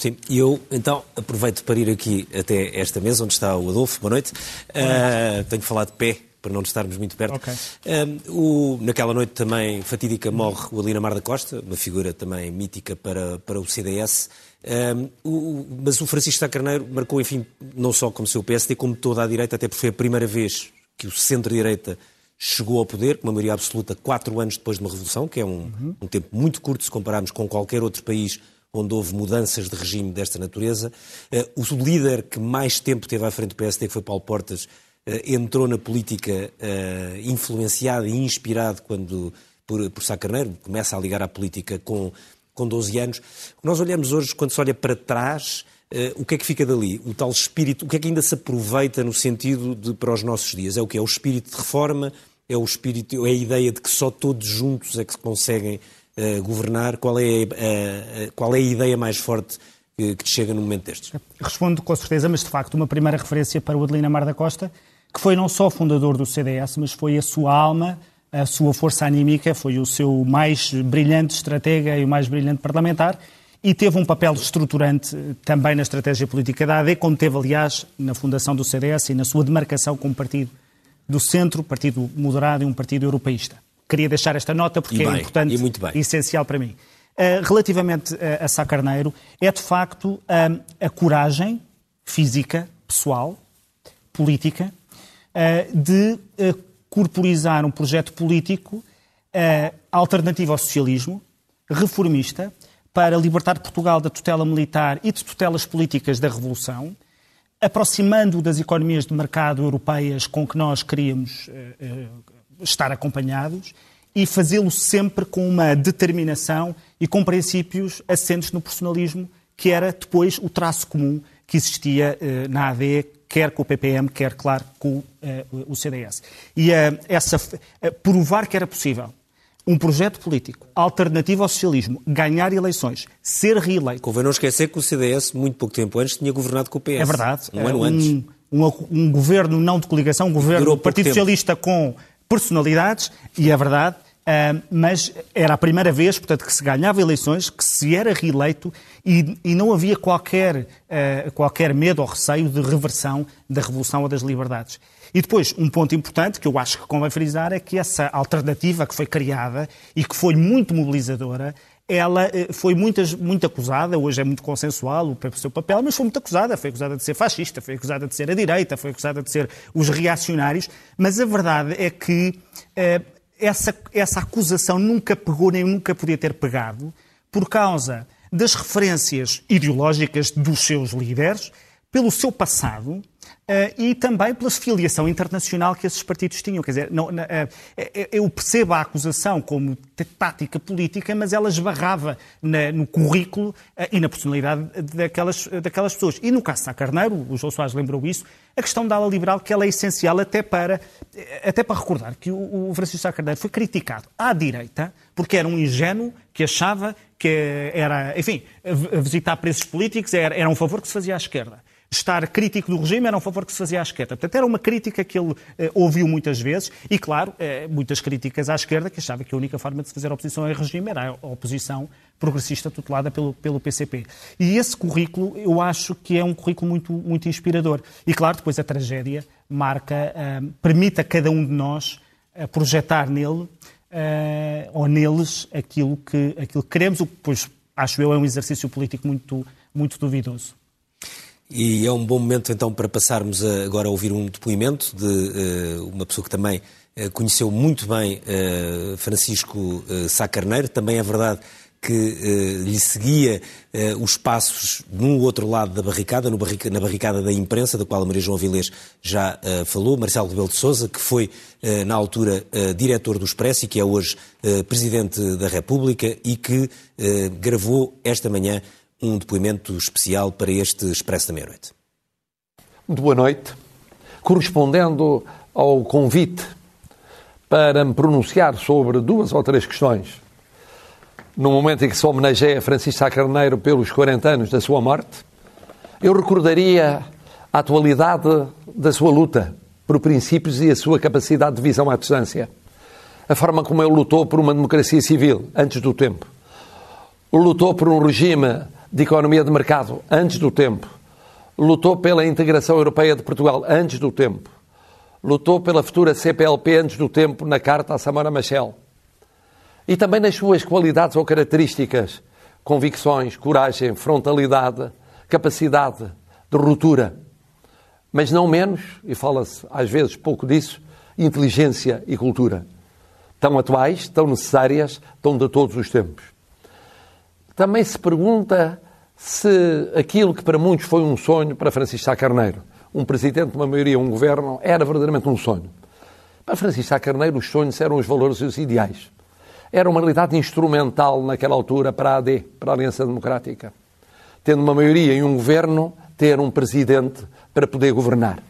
Sim, e eu então aproveito para ir aqui até esta mesa onde está o Adolfo. Boa noite. Boa noite. Uh, tenho que falar de pé para não estarmos muito perto. Okay. Uh, o, naquela noite também fatídica morre o Alina Mar da Costa, uma figura também mítica para, para o CDS. Uh, o, mas o Francisco Sá Carneiro marcou, enfim, não só como seu PSD, como toda a direita, até porque foi a primeira vez que o centro-direita chegou ao poder, com uma maioria absoluta, quatro anos depois de uma revolução, que é um, uhum. um tempo muito curto se compararmos com qualquer outro país onde houve mudanças de regime desta natureza. Eh, o líder que mais tempo teve à frente do PSD, que foi Paulo Portas, eh, entrou na política eh, influenciado e inspirado quando, por, por Sá Carneiro, começa a ligar à política com, com 12 anos. Nós olhamos hoje, quando se olha para trás, o que é que fica dali? O tal espírito, o que é que ainda se aproveita no sentido de para os nossos dias? É o que? É o espírito de reforma? É o espírito, é a ideia de que só todos juntos é que se conseguem uh, governar, qual é, uh, qual é a ideia mais forte que, que te chega no momento destes? Respondo com certeza, mas de facto uma primeira referência para o Adelina Mar da Costa, que foi não só fundador do CDS, mas foi a sua alma, a sua força anímica, foi o seu mais brilhante estratega e o mais brilhante parlamentar, e teve um papel estruturante também na estratégia política da AD, como teve, aliás, na fundação do CDS e na sua demarcação como partido do centro, partido moderado e um partido europeísta queria deixar esta nota porque é importante e essencial para mim. Uh, relativamente a, a Sá Carneiro, é de facto uh, a coragem física, pessoal, política, uh, de corporizar um projeto político alternativo ao socialismo, reformista, para libertar Portugal da tutela militar e de tutelas políticas da Revolução, aproximando das economias de mercado europeias com que nós queríamos estar acompanhados e fazê-lo sempre com uma determinação e com princípios assentes no personalismo, que era depois o traço comum que existia eh, na AD, quer com o PPM, quer, claro, com eh, o CDS. E eh, essa, provar que era possível um projeto político alternativo ao socialismo, ganhar eleições, ser reeleito. Convém não esquecer que o CDS, muito pouco tempo antes, tinha governado com o PS. É verdade. Um ano um, antes. Um, um, governo não de coligação, um governo do Partido tempo. Socialista com personalidades, e é verdade, Uh, mas era a primeira vez, portanto, que se ganhava eleições, que se era reeleito e, e não havia qualquer, uh, qualquer medo ou receio de reversão da Revolução ou das Liberdades. E depois, um ponto importante que eu acho que convém frisar é que essa alternativa que foi criada e que foi muito mobilizadora ela eh, foi muitas, muito acusada, hoje é muito consensual o seu papel, mas foi muito acusada. Foi acusada de ser fascista, foi acusada de ser a direita, foi acusada de ser os reacionários. Mas a verdade é que eh, essa, essa acusação nunca pegou nem nunca podia ter pegado por causa das referências ideológicas dos seus líderes, pelo seu passado Uh, e também pela filiação internacional que esses partidos tinham. Quer dizer, não, uh, eu percebo a acusação como tática política, mas ela esbarrava na, no currículo uh, e na personalidade daquelas, daquelas pessoas. E no caso de Sá Carneiro, o João Soares lembrou isso, a questão da ala liberal, que ela é essencial até para, até para recordar que o, o Francisco Sá Carneiro foi criticado à direita porque era um ingênuo que achava que era, enfim, visitar preços políticos era, era um favor que se fazia à esquerda estar crítico do regime era um favor que se fazia à esquerda. Portanto, era uma crítica que ele eh, ouviu muitas vezes e, claro, eh, muitas críticas à esquerda que achava que a única forma de se fazer oposição ao regime era a oposição progressista tutelada pelo, pelo PCP. E esse currículo, eu acho que é um currículo muito, muito inspirador. E, claro, depois a tragédia marca, eh, permite a cada um de nós eh, projetar nele ou neles aquilo que, aquilo que queremos, o que, pois, acho eu, é um exercício político muito, muito duvidoso. E é um bom momento então para passarmos a, agora a ouvir um depoimento de uh, uma pessoa que também uh, conheceu muito bem uh, Francisco Sá Carneiro. Também é verdade que lhe seguia os passos no outro lado da barricada, barrica, na barricada da imprensa, da qual a Maria João Avilés já falou, Marcelo Rebelo de Sousa, que foi na altura diretor do Expresso e que é hoje Presidente da República e que gravou esta manhã um depoimento especial para este Expresso da Meia-Noite. Muito boa noite. Correspondendo ao convite para me pronunciar sobre duas ou três questões, no momento em que se homenageia Francisco Sá Carneiro pelos 40 anos da sua morte, eu recordaria a atualidade da sua luta por princípios e a sua capacidade de visão à distância. A forma como ele lutou por uma democracia civil antes do tempo. Lutou por um regime de economia de mercado antes do tempo, lutou pela integração europeia de Portugal antes do tempo, lutou pela futura CPLP antes do tempo na carta a Samara Machel. E também nas suas qualidades ou características, convicções, coragem, frontalidade, capacidade de ruptura. Mas não menos, e fala-se às vezes pouco disso, inteligência e cultura. Tão atuais, tão necessárias, tão de todos os tempos também se pergunta se aquilo que para muitos foi um sonho para Francisco Sá Carneiro, um presidente, uma maioria, um governo, era verdadeiramente um sonho. Para Francisco Sá Carneiro, os sonhos eram os valores e os ideais. Era uma realidade instrumental naquela altura para a AD, para a Aliança Democrática. Tendo uma maioria e um governo, ter um presidente para poder governar.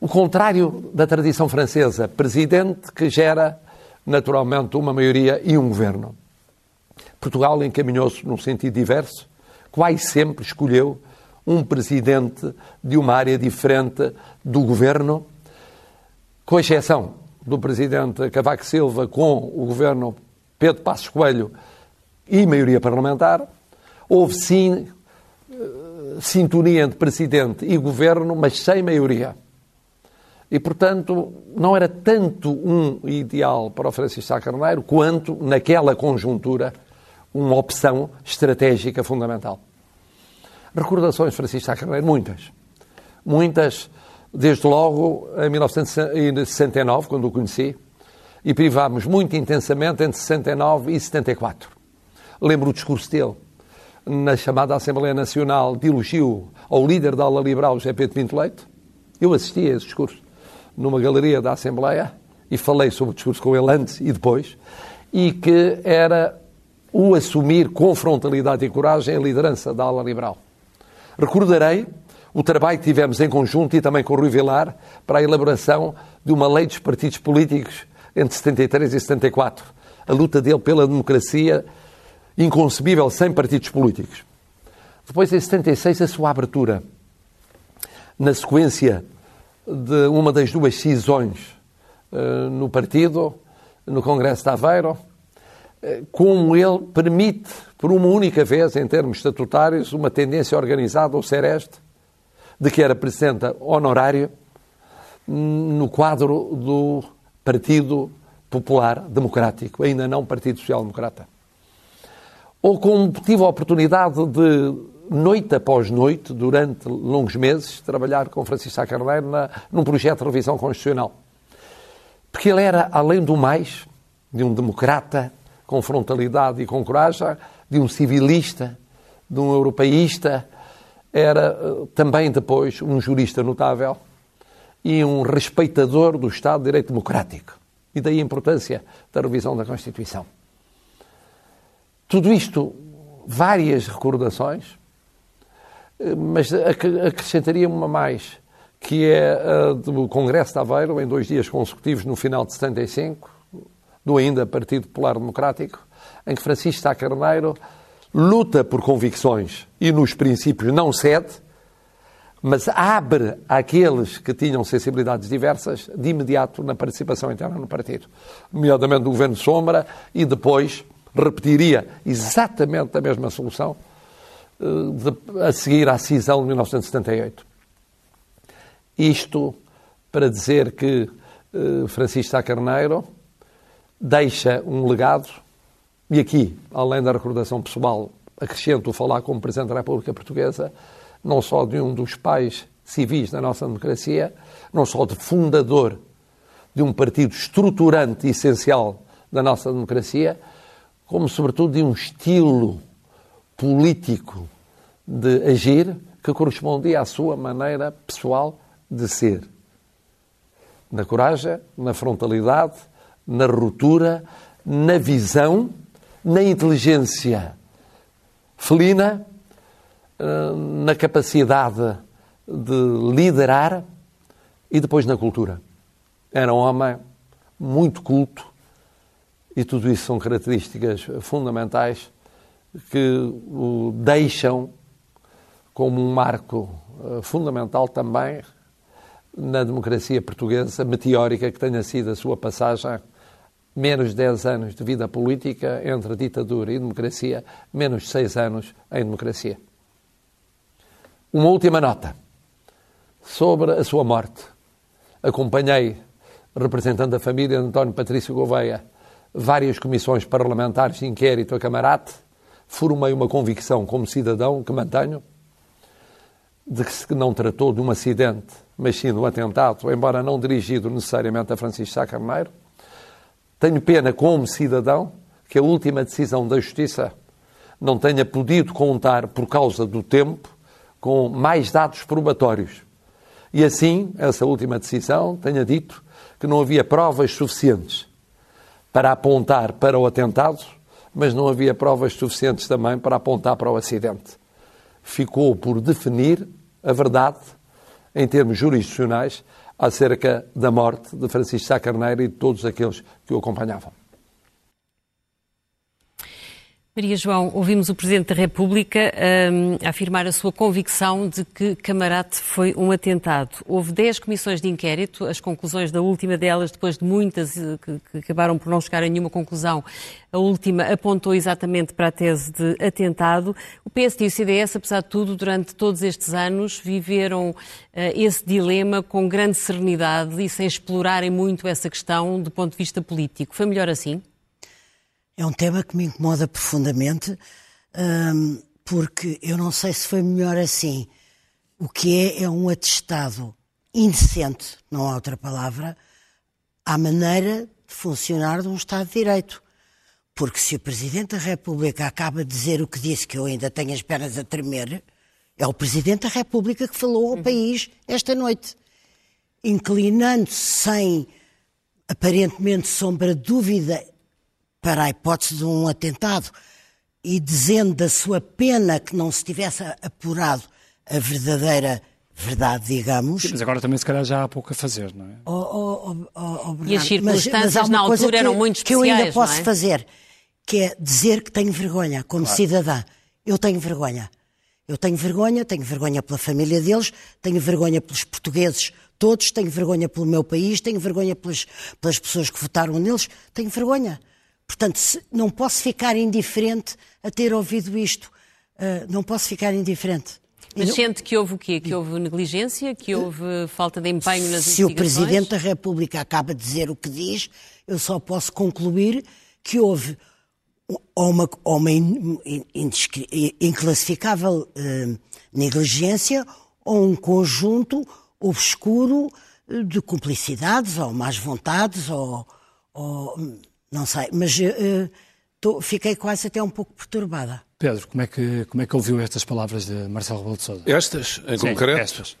O contrário da tradição francesa, presidente que gera naturalmente uma maioria e um governo. Portugal encaminhou-se num sentido diverso, quase sempre escolheu um presidente de uma área diferente do governo, com exceção do presidente Cavaco Silva com o governo Pedro Passos Coelho e maioria parlamentar. Houve sim eh, sintonia entre presidente e governo, mas sem maioria. E, portanto, não era tanto um ideal para o Francisco Sá Carneiro quanto, naquela conjuntura, uma opção estratégica fundamental. Recordações Francisco Sá Carneiro, muitas. Muitas, desde logo em 1969, quando o conheci, e privámos muito intensamente entre 69 e 74. Lembro o discurso dele na chamada Assembleia Nacional de elogio ao líder da ala liberal, José Pedro Pinto Leite. Eu assisti a esse discurso numa galeria da Assembleia e falei sobre o discurso com ele antes e depois, e que era o assumir com frontalidade e coragem a liderança da ala liberal. Recordarei o trabalho que tivemos em conjunto e também com o Rui Vilar para a elaboração de uma lei dos partidos políticos entre 73 e 74. A luta dele pela democracia inconcebível sem partidos políticos. Depois, em 76, a sua abertura. Na sequência de uma das duas cisões uh, no partido, no Congresso de Aveiro, como ele permite, por uma única vez, em termos estatutários, uma tendência organizada, ou sereste, de que era presidente honorário no quadro do Partido Popular Democrático, ainda não Partido Social Democrata. Ou como tive a oportunidade de, noite após noite, durante longos meses, trabalhar com Francisco Sá Carneiro na, num projeto de revisão constitucional. Porque ele era, além do mais, de um democrata com frontalidade e com coragem, de um civilista, de um europeísta, era eh, também depois um jurista notável e um respeitador do Estado de Direito Democrático. E daí a importância da revisão da Constituição. Tudo isto, várias recordações, eh, mas acrescentaria uma mais, que é a do Congresso de Aveiro, em dois dias consecutivos, no final de 75, do ainda Partido Popular Democrático, em que Francisco Sá Carneiro luta por convicções e nos princípios não cede, mas abre àqueles que tinham sensibilidades diversas de imediato na participação interna no partido, nomeadamente do Governo Sombra, e depois repetiria exatamente a mesma solução eh, a seguir à cisão de 1978. Isto para dizer que uh, Francisco Sá Carneiro deixa um legado, e aqui, além da recordação pessoal, acrescento falar como Presidente da República Portuguesa, não só de um dos pais civis da nossa democracia, não só de fundador de um partido estruturante e essencial da nossa democracia, como, sobretudo, de um estilo político de agir que correspondia à sua maneira pessoal de ser. Na coragem, na frontalidade, na ruptura, na visão, na inteligência felina, eh, na capacidade de liderar e depois na cultura. Era um homem muito culto e tudo isso são características fundamentais que o deixam como um marco eh, fundamental também na democracia portuguesa, meteórica que tenha sido a sua passagem, menos de 10 anos de vida política entre ditadura e democracia, menos de 6 anos em democracia. Uma última nota sobre a sua morte. Acompanhei, representando a família de António Patrício Gouveia, várias comissões parlamentares de inquérito a camarate, formei uma convicção como cidadão que mantenho, de que se não tratou de um acidente, mas sim de um atentado, embora não dirigido necessariamente a Francisco Sá Carneiro. Tenho pena, como cidadão, que a última decisão da Justiça não tenha podido contar, por causa do tempo, com mais dados probatórios. E assim, essa última decisão tenha dito que não havia provas suficientes para apontar para o atentado, mas não havia provas suficientes também para apontar para o acidente ficou por definir a verdade, em termos jurisdicionais, acerca da morte de Francisco Sá Carneiro e de todos aqueles que o acompanhavam. Maria João, ouvimos o Presidente da República um, afirmar a sua convicção de que Camarate foi um atentado. Houve 10 comissões de inquérito, as conclusões da última delas, depois de muitas eh, que, que acabaram por não chegar a nenhuma conclusão, a última apontou exatamente para a tese de atentado. O PSD e o CDS, apesar de tudo, durante todos estes anos, viveram uh, esse dilema com grande serenidade e sem explorarem muito essa questão do ponto de vista político. Foi melhor assim? É um tema que me incomoda profundamente, hum, porque eu não sei se foi melhor assim. O que é, é um atestado indecente, não há outra palavra, à maneira de funcionar de um Estado de Direito. Porque se o Presidente da República acaba de dizer o que disse, que eu ainda tenho as pernas a tremer, é o Presidente da República que falou ao uhum. país esta noite, inclinando-se sem aparentemente sombra de dúvida para a hipótese de um atentado e dizendo da sua pena que não se tivesse apurado a verdadeira verdade, digamos. Sim, mas agora também se calhar já há pouco a fazer, não é? Oh, oh, oh, oh e as circunstâncias mas, mas na altura que, eram muito especiais, Que eu ainda posso é? fazer, que é dizer que tenho vergonha como claro. cidadã. Eu tenho vergonha. Eu tenho vergonha, tenho vergonha pela família deles, tenho vergonha pelos portugueses todos, tenho vergonha pelo meu país, tenho vergonha pelas, pelas pessoas que votaram neles, tenho vergonha. Portanto, não posso ficar indiferente a ter ouvido isto. Uh, não posso ficar indiferente. Mas não... sente que houve o quê? Que houve negligência? Que houve falta de empenho nas Se investigações? Se o Presidente da República acaba de dizer o que diz, eu só posso concluir que houve ou uma, ou uma inclassificável uh, negligência ou um conjunto obscuro de cumplicidades ou más vontades ou, ou não sei, mas uh, tô- fiquei quase até um pouco perturbada. Pedro, como é que, como é que ouviu estas palavras de Marcelo Rebelo de Sousa? Estas, em Sim, concreto? Estas.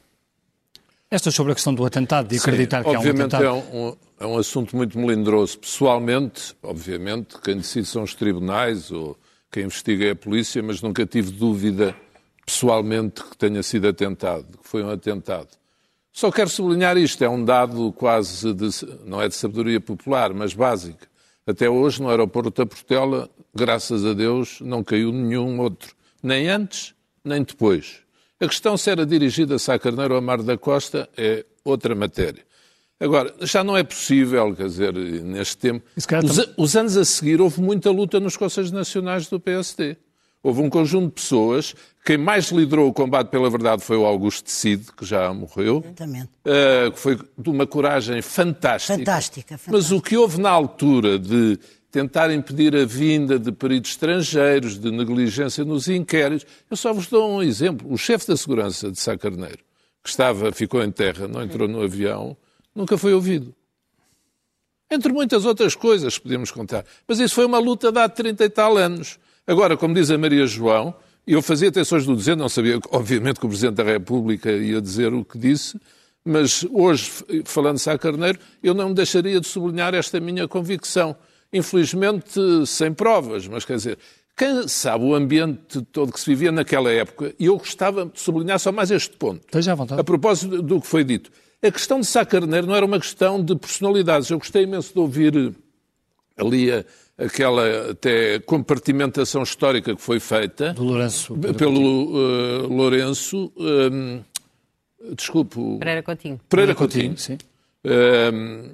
Estas sobre a questão do atentado, de acreditar Sim, que há um obviamente atentado. é um, é um assunto muito melindroso. Pessoalmente, obviamente, quem decide são os tribunais ou quem investiga é a polícia, mas nunca tive dúvida pessoalmente que tenha sido atentado, que foi um atentado. Só quero sublinhar isto, é um dado quase de, não é de sabedoria popular, mas básica. Até hoje, no aeroporto da Portela, graças a Deus, não caiu nenhum outro, nem antes, nem depois. A questão se era dirigida a Sá Carneiro ou a Mar da Costa é outra matéria. Agora, já não é possível, quer dizer, neste tempo. Os, os anos a seguir houve muita luta nos Conselhos Nacionais do PSD. Houve um conjunto de pessoas. Quem mais liderou o combate pela verdade foi o Augusto Cid, que já morreu. Exatamente. Uh, que foi de uma coragem fantástica. Fantástica, fantástica. Mas o que houve na altura de tentar impedir a vinda de peritos estrangeiros, de negligência nos inquéritos, eu só vos dou um exemplo. O chefe da segurança de Sá Carneiro, que estava, ficou em terra, não entrou no avião, nunca foi ouvido. Entre muitas outras coisas que podemos contar. Mas isso foi uma luta de há 30 e tal anos. Agora, como diz a Maria João, eu fazia atenções do dizer, não sabia, obviamente, que o Presidente da República ia dizer o que disse, mas hoje, falando de Sá Carneiro, eu não me deixaria de sublinhar esta minha convicção. Infelizmente, sem provas, mas quer dizer, quem sabe o ambiente todo que se vivia naquela época, e eu gostava de sublinhar só mais este ponto. Esteja à vontade. A propósito do que foi dito, a questão de Sá Carneiro não era uma questão de personalidades. Eu gostei imenso de ouvir ali a- aquela até compartimentação histórica que foi feita Do Lourenço. pelo eh, Lourenço. ehm, desculpe, Pereira Coutinho. Pereira Coutinho. Sim. Ehm,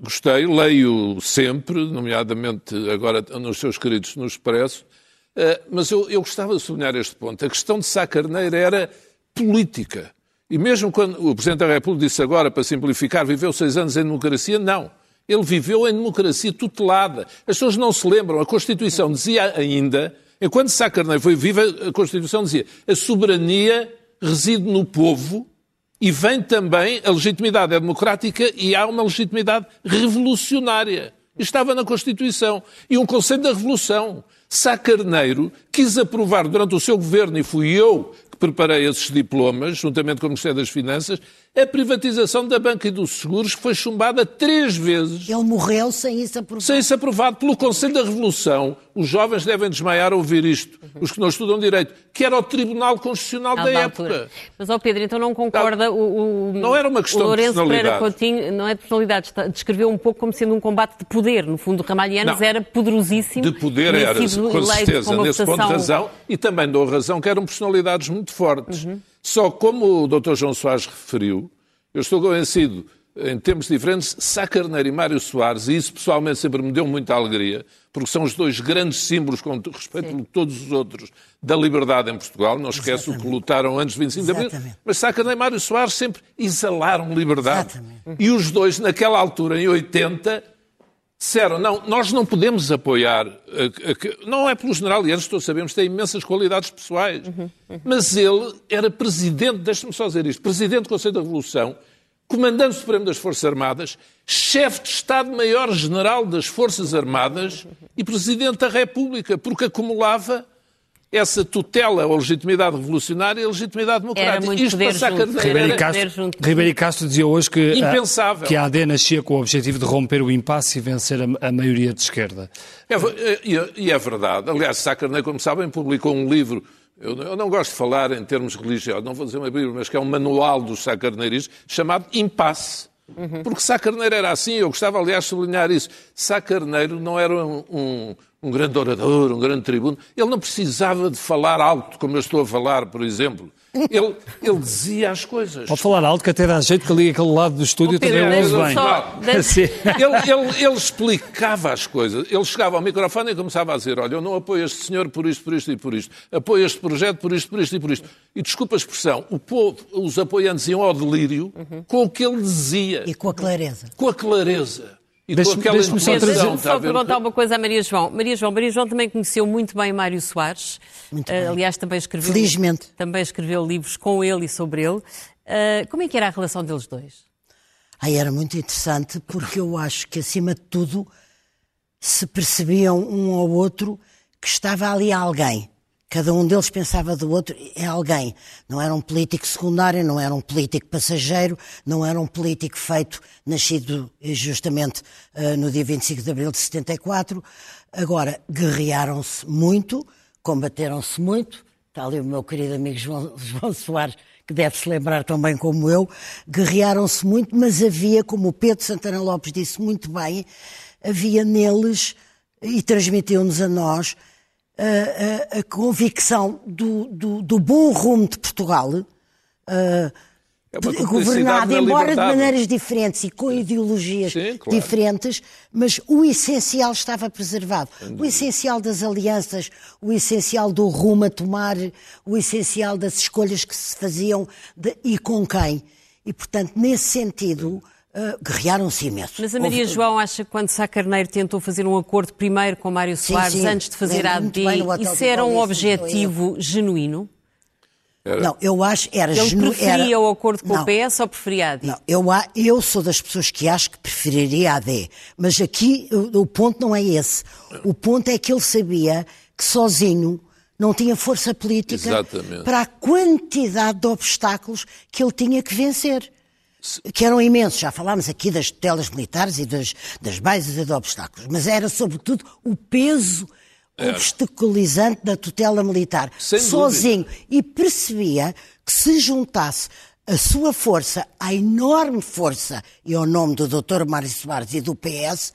gostei, leio sempre, nomeadamente agora nos seus escritos no Expresso, eh, mas eu, eu gostava de sublinhar este ponto. A questão de Sá Carneiro era política. E mesmo quando o Presidente da República disse agora, para simplificar, viveu seis anos em democracia, não. Ele viveu em democracia tutelada. As pessoas não se lembram. A Constituição dizia ainda, enquanto Sá Carneiro foi viva, a Constituição dizia a soberania reside no povo e vem também, a legitimidade é democrática e há uma legitimidade revolucionária. Estava na Constituição. E um Conselho da Revolução. Sá Carneiro quis aprovar durante o seu governo, e fui eu que preparei esses diplomas, juntamente com o Ministério das Finanças, a privatização da banca e dos seguros, que foi chumbada três vezes Ele morreu sem isso aprovado. sem ser aprovado pelo Conselho da Revolução. Os jovens devem desmaiar a ouvir isto, os que não estudam direito, que era o Tribunal Constitucional da da época. altura. Mas, ó Pedro, então não concorda o, o- Não era uma questão o Lourenço de personalidade. Pereira Coutinho, não é de personalidade, está- descreveu um pouco como sendo um combate de poder. No fundo, Ramalhianos Não. era poderosíssimo. De poder era, com certeza, nesse ponto de votação- razão, e também dou razão que eram personalidades muito fortes. Só como o Dr. João Soares referiu, eu estou convencido, em termos diferentes, Sá Carneiro e Mário Soares, e isso pessoalmente sempre me deu muita alegria, porque são os dois grandes símbolos, com respeito por todos os outros, da liberdade em Portugal. Não esqueço o que lutaram antes de 25 de Abril. Mas Sá Carneiro e Mário Soares sempre exalaram liberdade. Exatamente. E os dois, naquela altura, em 80, disseram, não, nós não podemos apoiar, a- a- não é pelo general Lianos, todos sabemos, tem imensas qualidades pessoais, mas ele era presidente, deixe-me só dizer isto, presidente do Conselho da Revolução, comandante supremo das Forças Armadas, chefe de Estado-Maior-General das Forças Armadas e presidente da República, porque acumulava essa tutela ou legitimidade revolucionária e a legitimidade democrática. Era muito Isto poder junto. Ribeiro e Castro, junto. Ribeiro e Castro dizia hoje que, a- que a AD nascia com o objetivo de romper o impasse e vencer a, a maioria de esquerda. É ver- e, e é verdade. Aliás, Sá Carneiro, como sabem, publicou um livro. Eu, eu não gosto de falar em termos religiosos, não vou dizer uma Bíblia, mas que é um manual dos Sá Carneiristas, chamado Impasse. Porque Sá Carneiro era assim, eu gostava, aliás, de sublinhar isso. Sá Carneiro não era um, um, um grande orador, um grande tribuno. Ele não precisava de falar alto, como eu estou a falar, por exemplo. Ele, ele dizia as coisas. Pode falar alto que até dá jeito que ali aquele lado do estúdio Ó, Pedro, também ouve bem. só-. Ele, ele- ele explicava as coisas. Ele chegava ao microfone e começava a dizer: Olha, eu não apoio este senhor por isto, por isto e por isto. Apoio este projeto por isto, por isto e por isto. E desculpa a expressão, o povo, os apoiantes iam ao delírio com o que ele dizia, E com a clareza. com a clareza. E Deixe-me- com aquela deixe-me só perguntar uma coisa à Maria João. Maria João, Maria João também conheceu muito bem Mário Soares. Muito Eh, bem. aliás, também escreveu, Felizmente. também escreveu livros com ele e sobre ele. Eh, como é que era a relação deles dois? Aí era muito interessante porque eu acho que, acima de tudo, se percebiam um ao outro que estava ali alguém. Cada um deles pensava do outro, é alguém. Não era um político secundário, não era um político passageiro, não era um político feito, nascido justamente uh, no dia 25 de abril de 74. Agora, guerrearam-se muito, combateram-se muito. Está ali o meu querido amigo João, João Soares, que deve se lembrar tão bem como eu. Guerrearam-se muito, mas havia, como o Pedro Santana Lopes disse muito bem, havia neles, e transmitiu-nos a nós, a, a, convicção do, do, do, bom rumo de Portugal. Uh, é governado, embora de maneiras diferentes e com ideologias Sim, claro. diferentes, mas o essencial estava preservado. O essencial das alianças, o essencial do rumo a tomar, o essencial das escolhas que se faziam de, e com quem. E, portanto, nesse sentido, Uh, guerrearam-se imenso. Mas a Maria Houve... João acha que quando Sá Carneiro tentou fazer um acordo primeiro com Mário Soares, sim, sim. antes de fazer a AD, isso era um objetivo genuíno? Era. Não, eu acho era Ele preferia era... o acordo com não, o PS ou preferia a AD? Não, eu, eu sou das pessoas que acho que preferiria a AD. Mas aqui o, o ponto não é esse. O ponto é que ele sabia que sozinho não tinha força política Exatamente. para a quantidade de obstáculos que ele tinha que vencer. Que eram imensos, já falámos aqui das tutelas militares e das, das bases e de obstáculos, mas era sobretudo o peso obstaculizante da tutela militar, Sem sozinho, dúvida. e percebia que se juntasse a sua força, a enorme força, e ao nome do Dr. Mário Soares e do PS,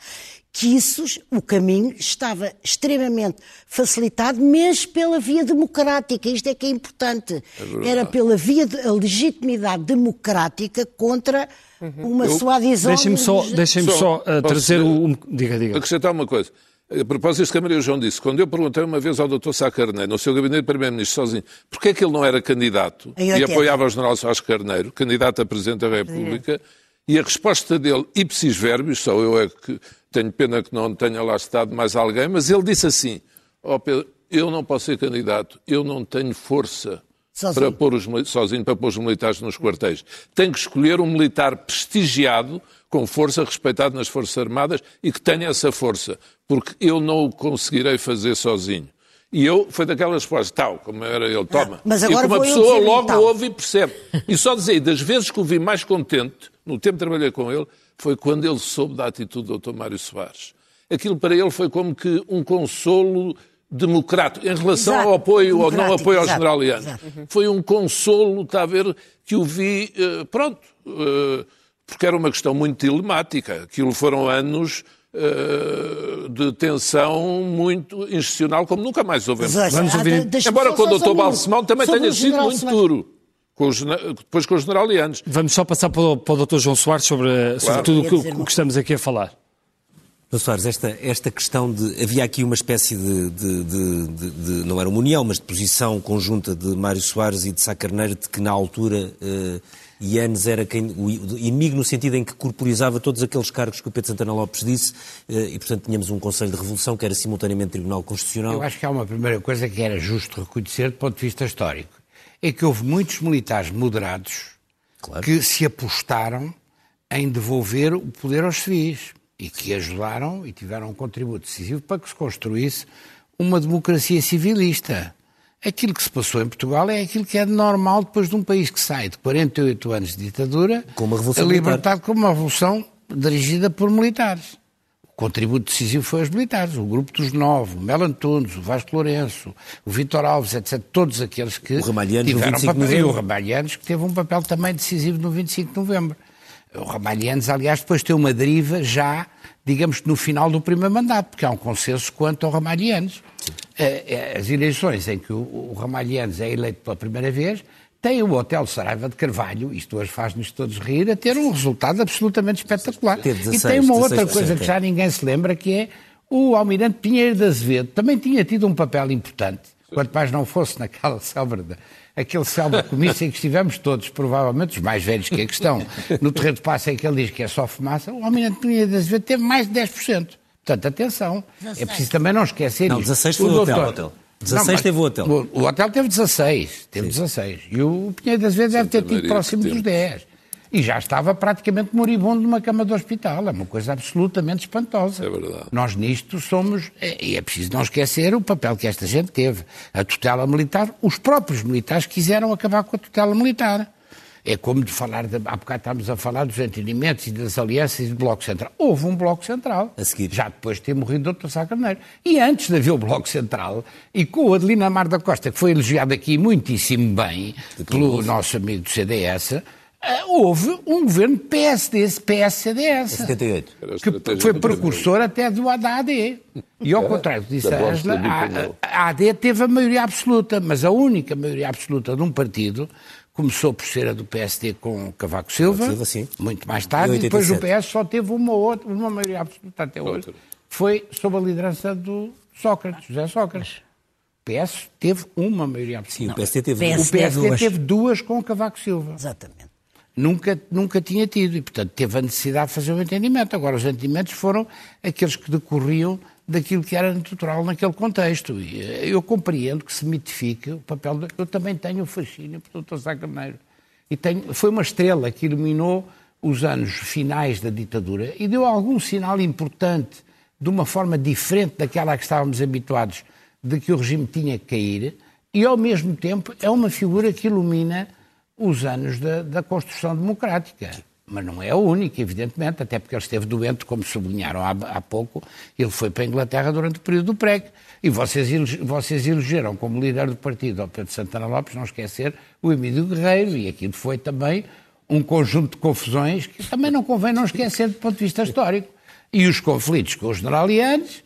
que isso, o caminho estava extremamente facilitado, mesmo pela via democrática. Isto é que é importante. É Era pela via da legitimidade democrática contra uhum. uma Eu, suadizão. Deixem-me só, deixem só, só uh, trazer o. Diga, diga. Acrescentar uma coisa. A propósito disso que a Maria João disse, quando eu perguntei uma vez ao Dr. Sá Carneiro, no seu gabinete de Primeiro-Ministro sozinho, porquê é que ele não era candidato e apoiava o General Soares Carneiro, candidato a Presidente da República, e a resposta dele, ipsis verbis, só eu é que tenho pena que não tenha lá estado mais alguém, mas ele disse assim, oh Pedro, eu não posso ser candidato, eu não tenho força sozinho. Para pôr os, sozinho para pôr os militares nos quartéis. Tenho que escolher um militar prestigiado, com força, respeitado nas Forças Armadas e que tenha essa força, porque eu não o conseguirei fazer sozinho. E eu, foi daquelas respostas, tal, como era ele, toma. mas agora e como a pessoa logo ouve e percebe. E só dizer, das vezes que o vi mais contente, no tempo que trabalhei com ele, foi quando ele soube da atitude do Dr. Mário Soares. Aquilo para ele foi como que um consolo democrático em relação exato, ao apoio ou não apoio aos generalianos. Foi um consolo, está a ver, que o vi, uh, pronto, uh, porque era uma questão muito telemática. Aquilo foram anos uh, de tensão muito institucional, como nunca mais houve. Vamos ouvir. Embora com o Dr. Balsemão também tenha sido muito duro com os, depois com os generalianos. Vamos só passar para o, para o Dr. João Soares sobre, claro. sobre tudo o que, que, estamos aqui a falar. Dr. Soares, esta, esta questão de. Havia aqui uma espécie de, de, de, de, Não era uma união, mas de posição conjunta de Mário Soares e de Sá Carneiro, de que na altura. Uh, Ianes era quem, o inimigo no sentido em que corporizava todos aqueles cargos que o Pedro Santana Lopes disse eh, e, portanto, tínhamos um Conselho de Revolução que era simultaneamente Tribunal Constitucional. Eu acho que há uma primeira coisa que era justo reconhecer do ponto de vista histórico é que houve muitos militares moderados claro. que se apostaram em devolver o poder aos civis e que ajudaram e tiveram um contributo decisivo para que se construísse uma democracia civilista. Aquilo que se passou em Portugal é aquilo que é normal depois de um país que sai de 48 anos de ditadura, com uma revolução a libertade com uma revolução dirigida por militares contributo decisivo foi aos militares, o grupo dos nove, o Melo Antunes, o Vasco Lourenço, o Vitor Alves, etc. Todos aqueles que tiveram papel, e o Ramalhianos que teve um papel também decisivo no 25 de novembro. O Ramalhianos, aliás, depois tem uma deriva já, digamos que no final do primeiro mandato, porque há um consenso quanto ao Ramalhianos. Eh, eh, as eleições em que o Ramalhianos é eleito pela primeira vez tem o Hotel Saraiva de Carvalho, isto hoje faz-nos todos rir, a ter um resultado absolutamente espetacular. 16, e tem uma outra coisa que já ninguém se lembra, que é o Almirante Pinheiro de Azevedo também tinha tido um papel importante, quanto mais não fosse naquela célebre, aquele célebre comício em que estivemos todos, provavelmente os mais velhos que a questão, no terreno de passe em que ele diz que é só fumaça, o Almirante Pinheiro de Azevedo teve mais de 10%. Portanto, atenção, 16. é preciso também não esquecer não, isto. 16 foi o, o doutor, hotel. 16 não, teve o hotel. O, o, hotel teve 16, teve Sim. 16. E o Pinheiro das vezes deve ter tido próximo dos 10. e já estava praticamente moribundo numa cama de hospital. É uma coisa absolutamente espantosa. É verdade. Nós nisto somos, é- e é preciso não esquecer o papel que esta gente teve. A tutela militar, os próprios militares quiseram acabar com a tutela militar. É como de falar, de, há bocado estávamos a falar dos entendimentos e das alianças e do Bloco Central. Houve um Bloco Central. A seguir. Já depois de ter morrido o Dr. Sá Carneiro. E antes de haver o Bloco Central, e com o Adelina Mar da Costa, que foi elogiado aqui muitíssimo bem pelo nosso amigo do CDS, eh, houve um governo PSD, PS-CDS. 78. Era a Que foi precursor até do da AD. E ao contrário do que disse a Angela, a, a AD teve a maioria absoluta, mas a única maioria absoluta de um partido começou por ser a do PSD com Cavaco Silva, Silva, sim. muito mais tarde, e depois o 87. PS só teve uma, outra, uma maioria absoluta até hoje. Outra. Foi sob a liderança do Sócrates, José Sócrates. O PS teve uma maioria absoluta. Sim, o PSD teve PS O PSD duas. teve duas com Cavaco Silva Exatamente. nunca, nunca tinha tido e, portanto, teve a necessidade de fazer um entendimento. Agora, os entendimentos foram aqueles que decorriam daquilo que era natural naquele contexto. E eh, eu compreendo que se mitifique o papel. De... Eu também tenho o fascínio por Dr. Sá Carneiro. E tenho... Foi uma estrela que iluminou os anos finais da ditadura e deu algum sinal importante, de uma forma diferente daquela a que estávamos habituados, de que o regime tinha que cair, e ao mesmo tempo é uma figura que ilumina os anos da, da construção democrática. Mas não é a única, evidentemente, até porque ele esteve doente, como sublinharam há, há pouco, ele foi para a Inglaterra durante o período do PREC. E vocês, vocês elegeram como líder do partido ao Pedro Santana Lopes, não esquecer, o Emílio Guerreiro, e aquilo foi também um conjunto de confusões que também não convém não esquecer do ponto de vista histórico. E os conflitos com os generalianos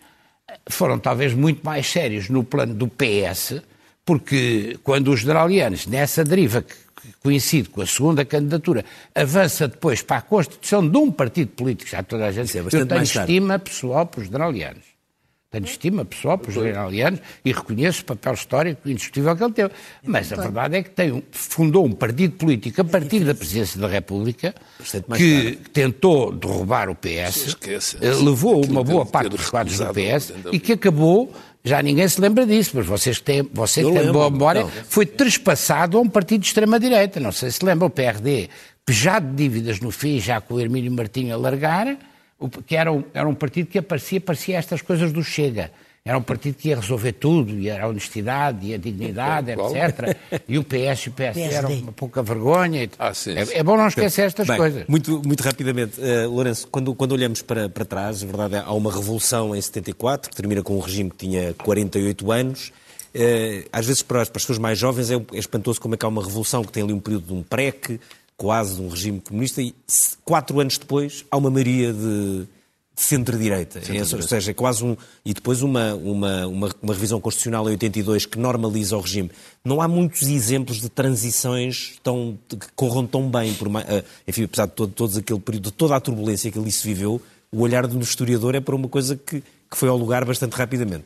foram talvez muito mais sérios no plano do PS, porque quando os generalianos, nessa deriva que que coincide com a segunda candidatura, avança depois para a constituição de um partido político, já toda a gente Isso é eu tenho estima pessoal para os generalianos. Tenho estima pessoal para os generalianos e reconheço o papel histórico indiscutível que ele teve. Mas a verdade é que tem um- fundou um partido político a partir da presidência da República que tentou derrubar o PS, eh, levou uma boa parte dos quadros do PS e que acabou, já ninguém se lembra disso, mas vocês têm, você que Eu tem lembro, boa memória, não. foi trespassado a um partido de extrema-direita. Não sei se lembra, o PRD, pejado de dívidas no fim, já com o Hermínio Martinho a largar, que era um, era um partido que aparecia, parecia estas coisas do Chega. Era um partido que ia resolver tudo, e era a honestidade, e a dignidade, etc. E o PS e o PSD eram uma pouca vergonha. e. Ah, sim, é, sim. é bom não esquecer estas Bem, coisas. Muito, muito rapidamente, eh, Lourenço, quando, quando olhamos para, para trás, a verdade é há uma revolução em 74, que termina com um regime que tinha 48 anos. Eh, às vezes, para as, para as pessoas mais jovens, é, é espantoso como é que há uma revolução que tem ali um período de um PREC, quase de um regime comunista, e quatro anos depois há uma maioria de, de centro-direita. É, ou seja, é quase um. E depois uma, uma, uma, uma revisão constitucional em 82 que normaliza o regime. Não há muitos exemplos de transições tão, que corram tão bem. Por, eh, enfim, apesar de todo, todos aquele período, de toda a turbulência que ali se viveu, o olhar do historiador é para uma coisa que, que foi ao lugar bastante rapidamente.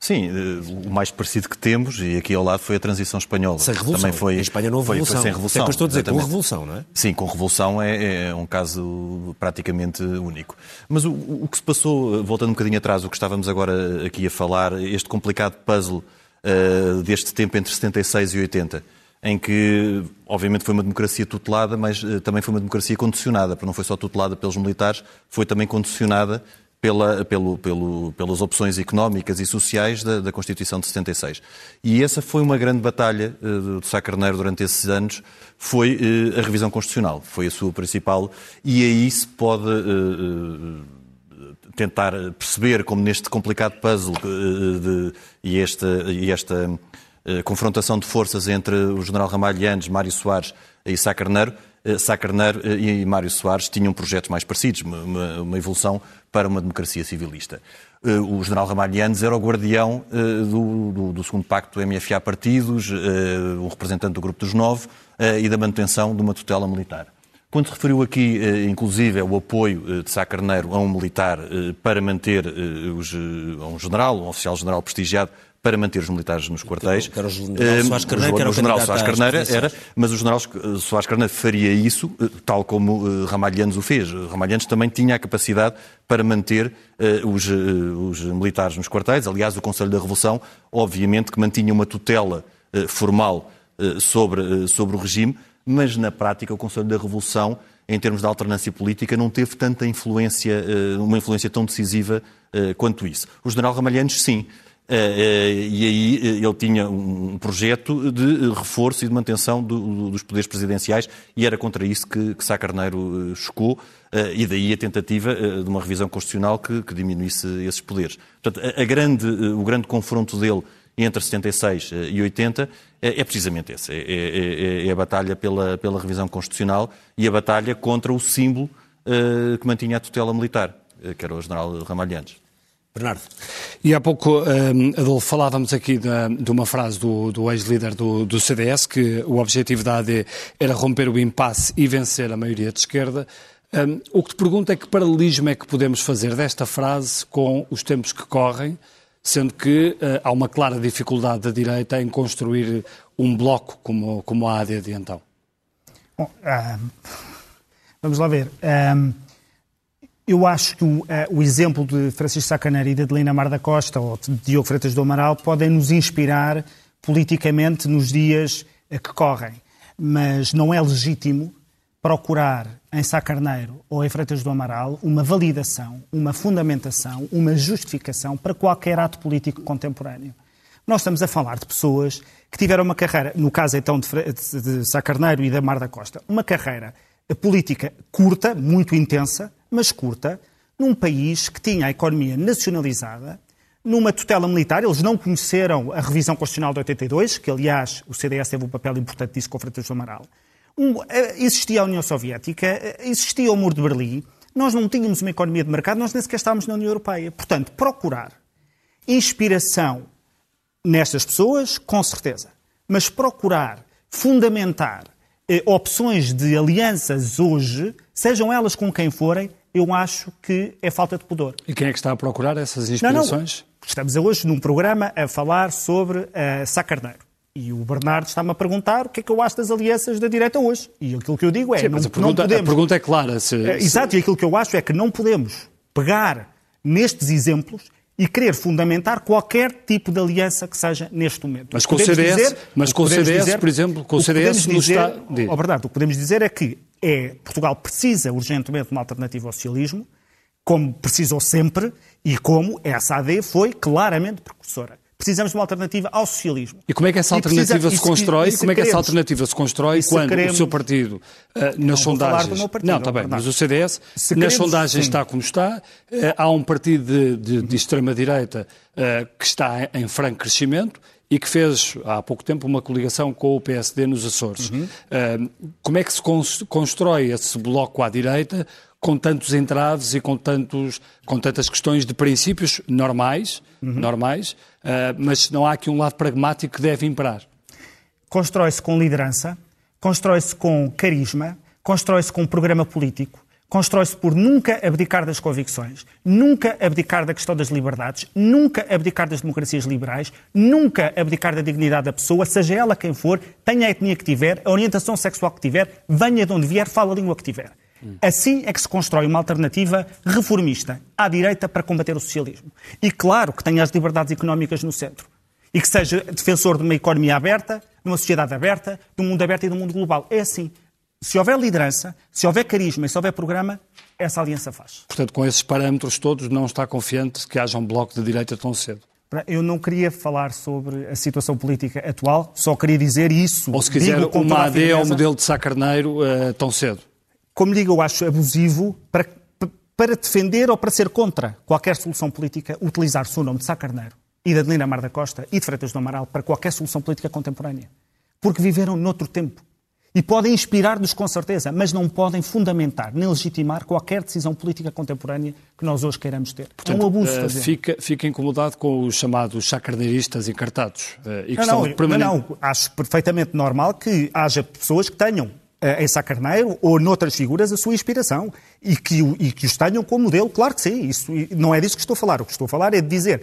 Sim, eh, o mais parecido que temos, e aqui ao lado, foi a transição espanhola. Sem revolução. Também foi, Em Espanha não houve foi, revolução. Foi sem é revolução. que eu estou a dizer, com revolução, não é? Sim, com revolução é, é um caso praticamente único. Mas o, o que se passou, voltando um bocadinho atrás, o que estávamos agora aqui a falar, este complicado puzzle eh, deste tempo entre 76 e 80, em que, obviamente, foi uma democracia tutelada, mas eh, também foi uma democracia condicionada, porque não foi só tutelada pelos militares, foi também condicionada pela, pelo, pelo, pelas opções económicas e sociais da, da Constituição de 76. E essa foi uma grande batalha eh, do Sá Carneiro durante esses anos, foi eh, a revisão constitucional, foi a sua principal, e aí se pode eh, tentar perceber como neste complicado puzzle de- e esta, e esta confrontação de forças entre o general Ramalho Yanes, Mário Soares e Sá Carneiro, Sá Carneiro eh, e Mário Soares tinham projetos mais parecidos, uma- uma, evolução para uma democracia civilista. Eh, O general Ramalho Yanes era o guardião eh, do, do- do segundo pacto MFA Partidos, eh, o representante do Grupo dos Nove eh, e da manutenção de uma tutela militar. Quando se referiu aqui, eh, inclusive, ao apoio eh, de Sá Carneiro a um militar eh, para manter os, a um general, um oficial general prestigiado, para manter os militares nos quartéis. Era o general Soares Carneiro, que era o general candidato Soares Carneiro era, mas o general Soares Carneiro faria isso tal como Ramalhianos o fez. Ramalhianos também tinha a capacidade para manter os, os militares nos quartéis. Aliás, o Conselho da Revolução, obviamente, que mantinha uma tutela formal sobre, sobre o regime, mas na prática o Conselho da Revolução em termos de alternância política, não teve tanta influência, uma influência tão decisiva quanto isso. O general Ramalhantes, sim. E aí ele tinha um projeto de reforço e de manutenção dos poderes presidenciais e era contra isso que, Sá Carneiro chocou e daí a tentativa de uma revisão constitucional que, que diminuísse esses poderes. Portanto, a grande, o grande confronto dele entre 76 e 80 é, é precisamente esse. É, é, é, é, a batalha pela, pela revisão constitucional e a batalha contra o símbolo uh, que mantinha a tutela militar, que era o general Ramalhantes. Bernardo. E há pouco, um, Adolfo, falávamos aqui de, de uma frase do, do ex-líder do, do, CDS, que o objetivo da AD era romper o impasse e vencer a maioria de esquerda. Um, o que te pergunto é que paralelismo é que podemos fazer desta frase com os tempos que correm, sendo que uh, há uma clara dificuldade da direita em construir um bloco como, como a AD de então. Bom, vamos lá ver. eu acho que o, uh, o, exemplo de Francisco Sacaneira e de Adelina Mar da Costa ou de Diogo Freitas do Amaral podem nos inspirar politicamente nos dias que correm. Mas não é legítimo procurar em Sá Carneiro ou em Freitas do Amaral uma validação, uma fundamentação, uma justificação para qualquer ato político contemporâneo. Nós estamos a falar de pessoas que tiveram uma carreira, no caso então de, de Sá Carneiro e da Mar da Costa, uma carreira política curta, muito intensa, mas curta, num país que tinha a economia nacionalizada, numa tutela militar. Eles não conheceram a revisão constitucional de 82, que aliás o CDS teve um papel importante nisso com o Freitas do Amaral. Um, eh, existia a União Soviética, eh, existia o Muro de Berlim, nós não tínhamos uma economia de mercado, nós nem sequer estávamos na União Europeia. Portanto, procurar inspiração nestas pessoas, com certeza, mas procurar fundamentar eh, opções de alianças hoje, sejam elas com quem forem, eu acho que é falta de pudor. E quem é que está a procurar essas inspirações? Não, não. Estamos hoje num programa a falar sobre uh, Sá Carneiro. E o Bernardo está-me a perguntar o que é que eu acho das alianças da direita hoje. E aquilo que eu digo é. Sim, mas não, a, pergunta, podemos... a pergunta é clara. Se, é, Exato, e aquilo que eu acho é que não podemos pegar nestes exemplos e querer fundamentar qualquer tipo de aliança que seja neste momento. Mas com o CDS, dizer, mas com o CDS dizer, por exemplo, com o CDS no está... Oh, Bernardo, o que podemos dizer é que é, Portugal precisa urgentemente de uma alternativa ao socialismo, como precisou sempre, e como essa AD foi claramente precursora precisamos de uma alternativa ao socialismo. E como é que essa alternativa precisa, se constrói? E se como é que essa alternativa se constrói quando queremos, o seu partido, uh, nas não sondagens... Partido, não, está bem, mas o CDS, se nas queremos, sondagens sim. está como está, uh, há um partido de, de, de extrema-direita uh, que está em franco crescimento e que fez há pouco tempo uma coligação com o PSD nos Açores. Uhum. como é que se constrói esse bloco à direita com tantos entraves e com, tantos, com tantas questões de princípios normais, uhum. normais uh, mas não há aqui um lado pragmático que deve imperar. Constrói-se com liderança, constrói-se com carisma, constrói-se com um programa político, constrói-se por nunca abdicar das convicções, nunca abdicar da questão das liberdades, nunca abdicar das democracias liberais, nunca abdicar da dignidade da pessoa, seja ela quem for, tenha a etnia que tiver, a orientação sexual que tiver, venha de onde vier, fala a língua que tiver. Assim é que se constrói uma alternativa reformista à direita para combater o socialismo. E claro que tenha as liberdades económicas no centro. E que seja defensor de uma economia aberta, de uma sociedade aberta, de um mundo aberto e de um mundo global. É assim. Se houver liderança, se houver carisma e se houver programa, essa aliança faz. Portanto, com esses parâmetros todos, não está confiante que haja um bloco de direita tão cedo? Eu não queria falar sobre a situação política atual, só queria dizer isso. Ou se quiser, uma AD ao modelo de Sá Carneiro uh, tão cedo como digo, eu acho abusivo para, para defender ou para ser contra qualquer solução política utilizar-se o nome de Sá Carneiro e de Adelina Mar da Costa e de Freitas do Amaral para qualquer solução política contemporânea. Porque viveram noutro tempo. E podem inspirar-nos com certeza, mas não podem fundamentar nem legitimar qualquer decisão política contemporânea que nós hoje queiramos ter. Portanto, é um abuso. Uh, fica, fica incomodado com os chamados chacarneiristas encartados. Uh, e não, não, permanente... não, acho perfeitamente normal que haja pessoas que tenham em Sá Carneiro ou noutras figuras a sua inspiração e que, e que os tenham como modelo, claro que sim, isso, não é disso que estou a falar. O que estou a falar é de dizer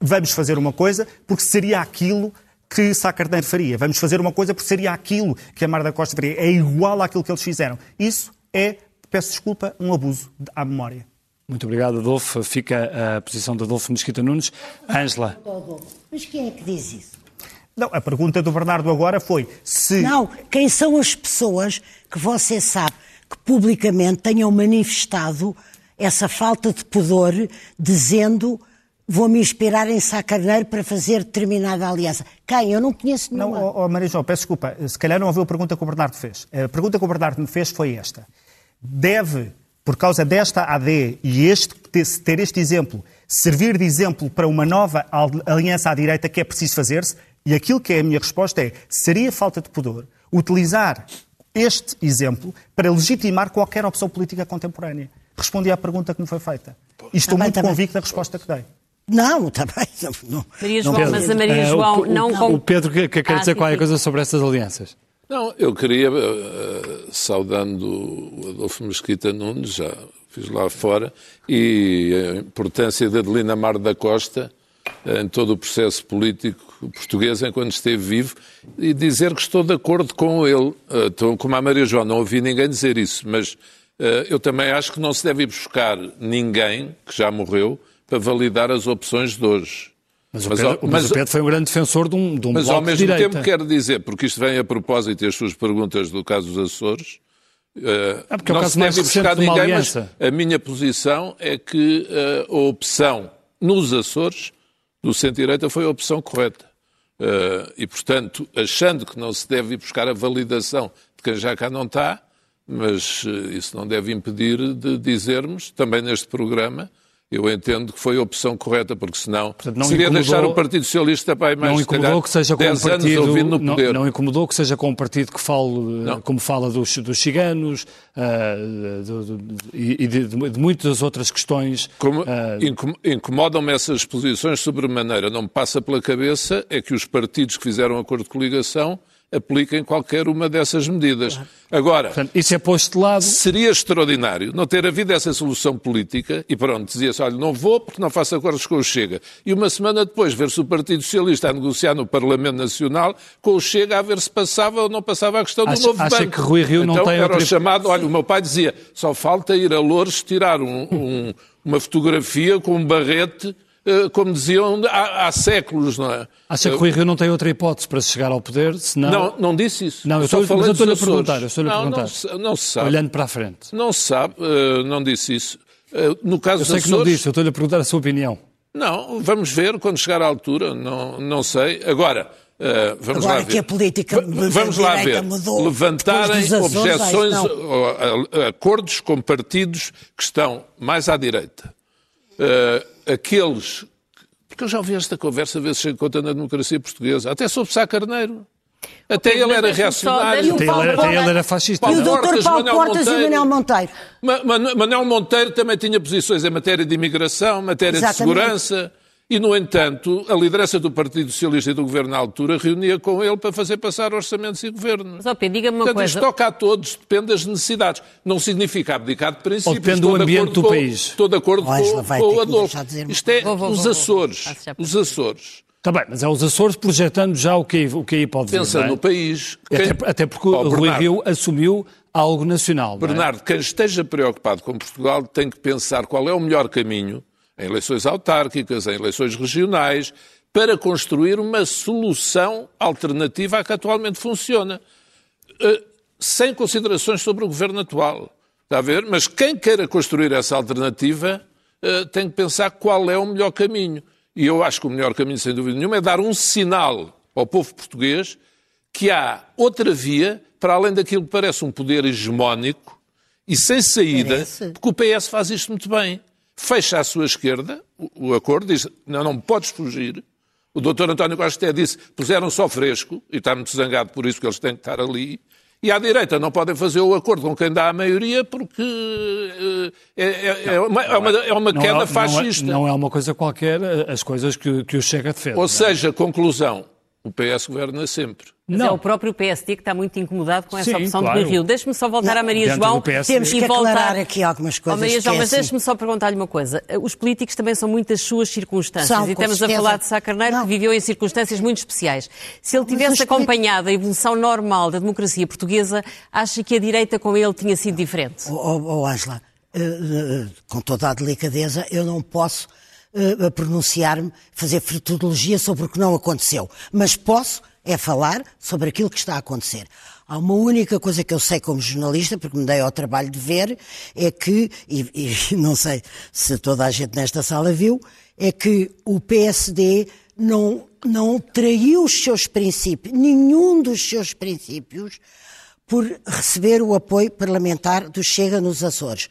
vamos fazer uma coisa porque seria aquilo que Sá Carneiro faria. Vamos fazer uma coisa porque seria aquilo que a Mar da Costa faria. É igual àquilo que eles fizeram. Isso é, peço desculpa, um abuso à memória. Muito obrigado, Adolfo. Fica a posição de Adolfo Mesquita Nunes. Ângela. Mas quem é que diz isso? Não, a pergunta do Bernardo agora foi se. Não, quem são as pessoas que você sabe que publicamente tenham manifestado essa falta de pudor, dizendo vou-me inspirar em Sá Carneiro para fazer determinada aliança. Quem? Eu não conheço Não, nenhuma. oh, oh, Maria João, peço desculpa. Se calhar não ouviu a pergunta que o Bernardo fez. A pergunta que o Bernardo me fez foi esta. Deve, por causa desta AD e este, ter este exemplo, servir de exemplo para uma nova aliança à direita que é preciso fazer-se? E aquilo que é a minha resposta é, seria falta de pudor utilizar este exemplo para legitimar qualquer opção política contemporânea? Respondi à pergunta que me foi feita. E estou Tá muito tá bem. convicto da resposta que dei. Não, está bem. Não, Maria não- João, mas a Maria Eh, João o, não... o, com- o Pedro que, que quer Ah, dizer sim, qualquer sim. coisa sobre essas alianças. Não, eu queria, eh, saudando o Adolfo Mesquita Nunes, já fiz lá fora, e a importância de Adelina Mar da Costa em todo o processo político português enquanto esteve vivo, e dizer que estou de acordo com ele. Eh, Estou, como a Maria João, não ouvi ninguém dizer isso, mas eh, eu também acho que não se deve ir buscar ninguém que já morreu para validar as opções de hoje. Mas, o Mas, Pedro, ó, mas mas- o Pedro foi um grande defensor de um, de um mas ao mesmo tempo quero dizer, porque isto vem a propósito e as suas perguntas do caso dos Açores, eh, Ah, porque é o não caso se deve buscar de ninguém, mas a minha posição é que a opção nos Açores do centro-direita foi a opção correta. Eh, e, portanto, achando que não se deve ir buscar a validação de quem já cá não está, mas eh, isso não deve impedir de dizermos, também neste programa, eu entendo que foi a opção correta, porque senão não seria incomodou- deixar o Partido Socialista para aí mais não se calhar, incomodou que seja com um 10 anos partido ouvindo no não, poder. não incomodou que seja com um partido que fale Não. como fala dos, dos ciganos do- e e de, de muitas outras questões Como incom- incomodam-me essas posições sobremaneira. Não me passa pela cabeça é que os partidos que fizeram acordo de coligação apliquem qualquer uma dessas medidas. Agora, portanto, isso é posto de lado seria extraordinário não ter havido essa solução política e pronto, dizia-se, olha, não vou porque não faço acordos com o Chega. E uma semana depois ver-se o Partido Socialista a negociar no Parlamento Nacional com o Chega a ver se passava ou não passava a questão Acha- do novo acha banco. que Rui Rio não então, tem era outra- o chamado, olha, o meu pai dizia, só falta ir a Louros tirar um- um- uma fotografia com um barrete, como diziam há, há séculos, não é? Acha que Rui Rio não tem outra hipótese para se chegar ao poder, senão, Não, não disse isso. Não, eu Só estou- estou-lhe a perguntar, eu estou-lhe a não, perguntar. Não, se- não se sabe. olhando para a frente. Não se sabe, eh, não disse isso. Eh, no caso Eu sei que não disse, eu estou-lhe a perguntar a sua opinião. não, vamos ver quando chegar à altura, não, não sei. Agora, eh, vamos Agora lá ver. que a política Va- Vamos lá ver. mudou Levantarem Açores, objeções, a- a- acordos com partidos que estão mais à direita. Eh, aqueles. Porque eu já ouvi esta conversa vezes sem conta na democracia portuguesa, até sobre Sá Carneiro. Até Ok, ele era reacionário. Até Paulo ele, até ele era fascista. E o Paulo doutor Portas, Paulo Manuel Portas e o Monteiro. Manuel Monteiro. Ma- Manu- Manuel Monteiro também tinha posições em matéria de imigração, matéria de Exatamente. segurança. E, no entanto, a liderança do Partido Socialista e do Governo na altura reunia com ele para fazer passar orçamentos e governos. Mas, Pedro, diga-me uma Portanto, isto coisa. toca a todos, depende das necessidades. Não significa abdicar de princípios. Ou depende do de ambiente do com- país. Estou de acordo O Ângela com, vai com ter o Adolfo. Isto é Vou, vou, os vou. Açores. Os Açores. Está bem, mas é os Açores projetando já o que aí, o que aí pode vir. Pensa não é? no país. Até, Quem- até porque Oh, o Rui Bernardo, Rio assumiu algo nacional. não é? Bernardo, quem esteja preocupado com Portugal tem que pensar qual é o melhor caminho em eleições autárquicas, em eleições regionais, para construir uma solução alternativa à que atualmente funciona. Eh, Sem considerações sobre o governo atual. Está a ver? Mas quem queira construir essa alternativa eh, tem que pensar qual é o melhor caminho. E eu acho que o melhor caminho, sem dúvida nenhuma, é dar um sinal ao povo português que há outra via para além daquilo que parece um poder hegemónico e sem saída, Parece. porque o PS faz isto muito bem. Fecha à sua esquerda o, o acordo, diz não, não podes fugir. O doutor António Costa até disse puseram só fresco e está muito zangado por isso que eles têm que estar ali. E à direita não podem fazer o acordo com quem dá a maioria porque eh, é, é- é uma, é uma, é uma Não queda é- não é- fascista. Não é, uma coisa qualquer eh, as coisas que, que o Chega defende. Ou não é? seja, conclusão, o PS governa sempre. Mas Não. é o próprio PSD que está muito incomodado com essa Sim, opção claro. de Rui Rio. Deixe-me só voltar Não, à Maria dentro João do. Temos e que voltar... aclarar aqui algumas Oh, coisas. Maria João, é mas assim. deixe-me só perguntar-lhe uma coisa. Os políticos também são muitas suas circunstâncias. São, e estamos a certeza. falar de Sá Carneiro, Não. que viveu em circunstâncias muito especiais. Se ele tivesse políticos- acompanhado a evolução normal da democracia portuguesa, acha que a direita com ele tinha sido diferente? Oh, oh, oh, Ângela, eh, eh, com toda a delicadeza, eu não posso eh, pronunciar-me, fazer fritologia sobre o que não aconteceu. Mas posso é falar sobre aquilo que está a acontecer. Há uma única coisa que eu sei como jornalista, porque me dei ao trabalho de ver, é que, e, e não sei se toda a gente nesta sala viu, é que o PSD não, não traiu os seus princípios, nenhum dos seus princípios, por receber o apoio parlamentar do Chega nos Açores.